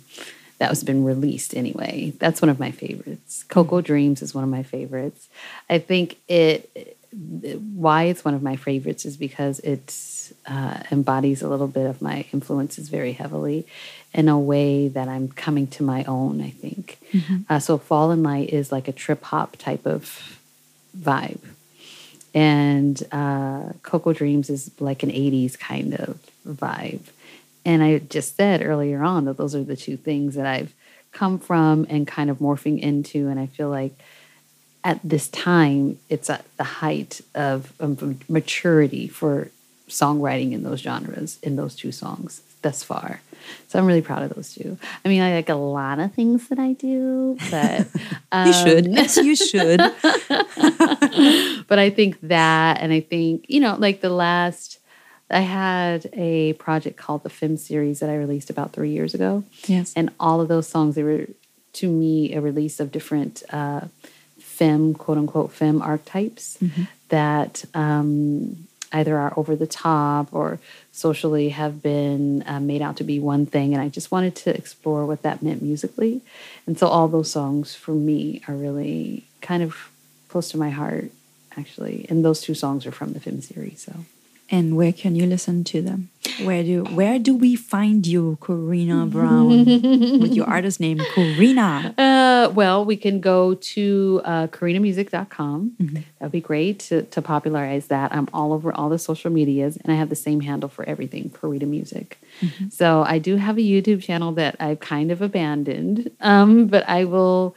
that was been released anyway. That's one of my favorites. Coco Dreams is one of my favorites. I think it. Why it's one of my favorites is because it uh, embodies a little bit of my influences very heavily in a way that I'm coming to my own. I think. Uh, so Fallen Light is like a trip hop type of vibe and uh, Coco Dreams is like an 80s kind of vibe. And I just said earlier on that those are the two things that I've come from and kind of morphing into. And I feel like at this time, it's at the height of, maturity for songwriting in those genres, in those two songs thus far. So I'm really proud of those two. I mean, I like a lot of things that I do, but You should, um, yes, you should. but I think that, and I think, you know, like the last, I had a project called the Femme series that I released about three years ago. Yes. And all of those songs, they were to me a release of different uh, femme, quote unquote, femme archetypes that um, either are over the top or socially have been uh, made out to be one thing. And I just wanted to explore what that meant musically. And so all those songs for me are really kind of close to my heart, actually. And those two songs are from the Femme series. So. And where can you listen to them? Where do where do we find you, Coreena Brown, with your artist name, Coreena? Uh, well, we can go to uh, coreenamusic.com. That would be great to, to popularize that. I'm all over all the social medias, and I have the same handle for everything, Coreena Music. So I do have a YouTube channel that I've kind of abandoned, um, but I will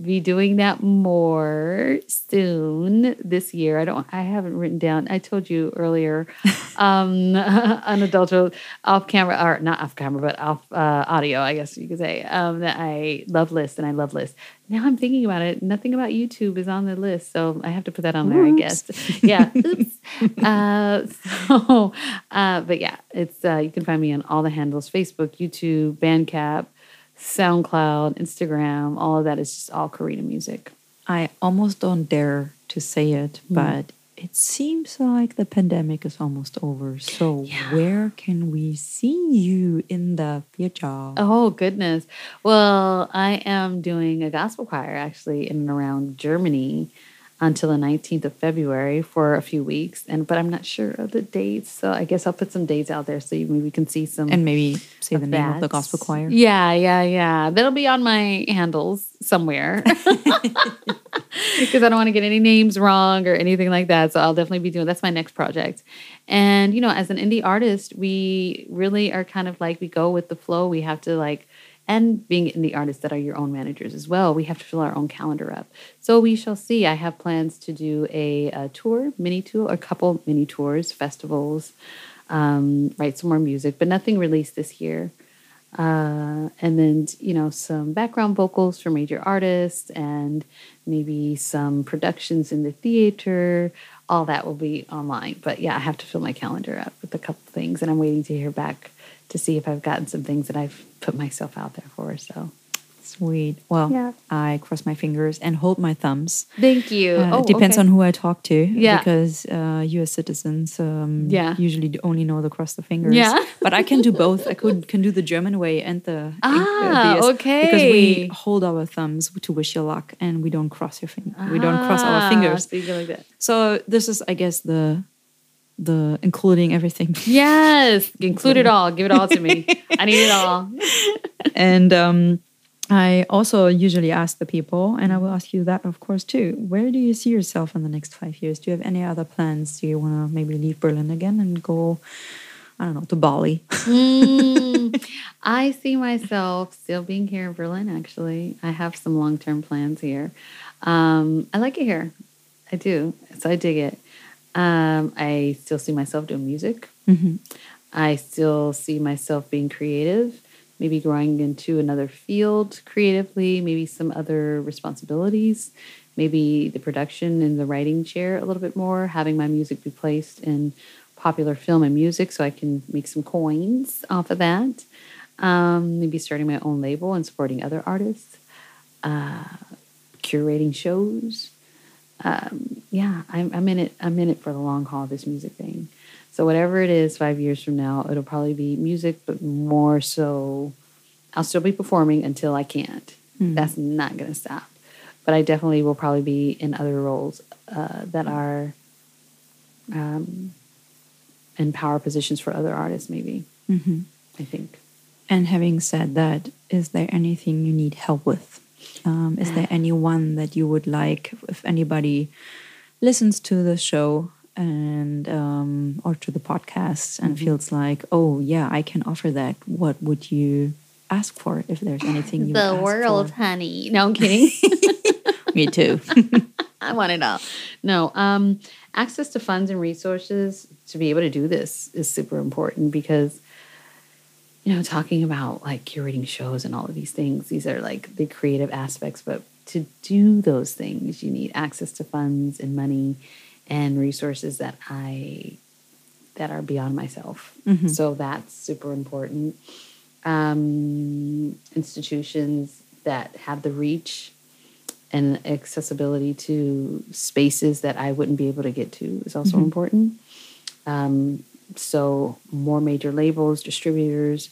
be doing that more soon this year. I don't. I haven't written down. I told you earlier, um, unadulterated off camera or not off camera, but off uh, audio. I guess you could say um, that I love lists and I love lists. Now I'm thinking about it. Nothing about YouTube is on the list, so I have to put that on there. I guess. Yeah. Oops. uh, so, uh, but yeah, it's uh, you can find me on all the handles: Facebook, YouTube, Bandcamp. SoundCloud, Instagram, all of that is just all Coreena music. I almost don't dare to say it, mm. but it seems like the pandemic is almost over. So, Yeah. where can we see you in the future? Oh goodness. Well, I am doing a gospel choir actually in and around Germany until the 19th of February for a few weeks and but I'm not sure of the dates. So I guess I'll put some dates out there so you maybe can see some And maybe say the name of the gospel choir. Yeah, yeah, yeah. That'll be on my handles somewhere. Because I don't want to get any names wrong or anything like that. So I'll definitely be doing that's my next project. And you know, as an indie artist, we really are kind of like we go with the flow. We have to like and being in the artists that are your own managers as well, we have to fill our own calendar up. So we shall see. I have plans to do a, a tour, mini tour, a couple mini tours, festivals, um, write some more music, but nothing released this year uh, and then you know some background vocals for major artists and maybe some productions in the theater all that will be online but yeah i have to fill my calendar up with a couple things and i'm waiting to hear back to see if i've gotten some things that i've put myself out there for so Sweet. Well, Yeah. I cross my fingers and hold my thumbs. thank you Uh, it depends on who I talk to. Yeah. Because uh, U.S. citizens um, Yeah. usually only know the cross the fingers. Yeah. but I can do both. I could can do the German way and the Ah, uh, DS, because we hold our thumbs to wish you luck and we don't cross your finger. we don't cross our fingers. Ah, so like that So this is, I guess, the the including everything. yes include it all give it all to me i need it all and um, I also usually ask the people, and I will ask you that, of course, too. Where do you see yourself in the next five years? Do you have any other plans? Do you want to maybe leave Berlin again and go, I don't know, to Bali? Mm, I see myself still being here in Berlin, actually. I have some long term plans here. Um, I like it here. I do. So I dig it. Um, I still see myself doing music. I still see myself being creative, maybe growing into another field creatively, maybe some other responsibilities, maybe the production and the writing chair a little bit more, having my music be placed in popular film and music so I can make some coins off of that. Um, maybe starting my own label and supporting other artists, uh, curating shows. Um, yeah, I'm, I'm in it. I'm in it for the long haul. This music thing. So whatever it is, five years from now, it'll probably be music, but more so, I'll still be performing until I can't. That's not going to stop. But I definitely will probably be in other roles uh, that are um, in power positions for other artists. Maybe Mm-hmm. I think. And having said that, is there anything you need help with? Um, is there anyone that you would like, if anybody listens to the show and um, or to the podcast and feels like, oh yeah, I can offer that. What would you ask for if there's anything you would ask for? honey. No, I'm kidding. Me too. I want it all. No, um, access to funds and resources to be able to do this is super important because, you know, talking about like curating shows and all of these things, these are like the creative aspects, but to do those things, you need access to funds and money and resources that I that are beyond myself. So that's super important. Um, institutions that have the reach and accessibility to spaces that I wouldn't be able to get to is also important. Um, so, more major labels, distributors,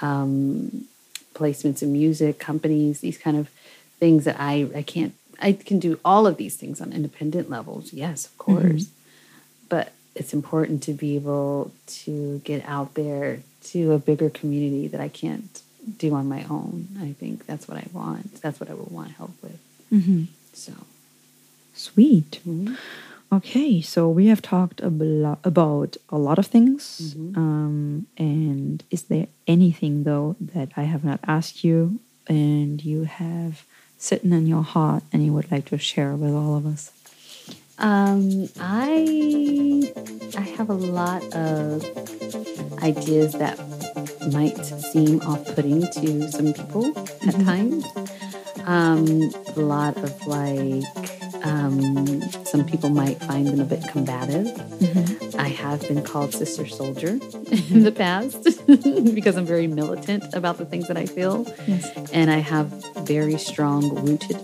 um, placements in music, companies, these kind of things that I, I can't, I can do all of these things on independent levels. Yes, of course. But it's important to be able to get out there to a bigger community that I can't do on my own. I think that's what I want. That's what I would want help with. So, Sweet. mhm. Okay, so we have talked about a lot of things. Um, and is there anything, though, that I have not asked you and you have sitting in your heart and you would like to share with all of us? Um, I I have a lot of ideas that might seem off-putting to some people at times. Um, a lot of like um, some people might find them a bit combative. I have been called Sister Soldier in the past because I'm very militant about the things that I feel, Yes. and I have very strong rooted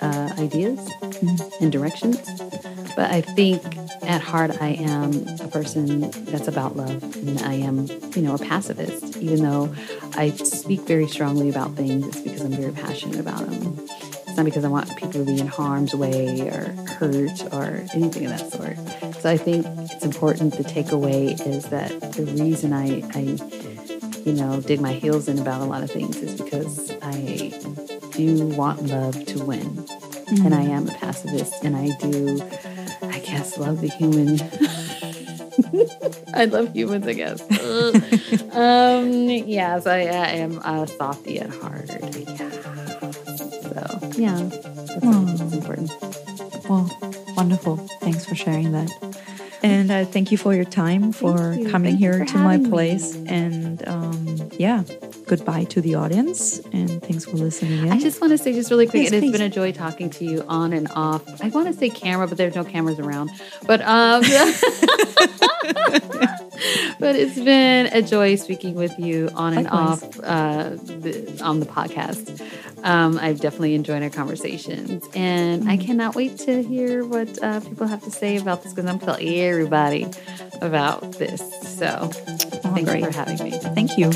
uh, ideas and directions. But I think at heart, I am a person that's about love, and I am, you know, a pacifist. Even though I speak very strongly about things, it's because I'm very passionate about them. Not because I want people to be in harm's way or hurt or anything of that sort. So I think it's important. The takeaway is that the reason I, I you know, dig my heels in about a lot of things is because I do want love to win. Mm-hmm. And I am a pacifist and I do, I guess, love the human. I love humans, I guess. um, yes, I, I, am a softie at heart. Yeah. That's important. Well, wonderful. Thanks for sharing that. And uh, thank you for your time, for you. coming Thank here for to my place. me. And um, yeah, goodbye to the audience. And thanks for listening in. I just want to say, just really quick, Yes, it has please. been a joy talking to you on and off. I want to say camera, but there's no cameras around. But um, but it's been a joy speaking with you on and Likewise. off uh, the, on the podcast. Um, I've definitely enjoyed our conversations, and I cannot wait to hear what uh, people have to say about this because I'm telling everybody about this. So, thank great. you for having me. Thank you.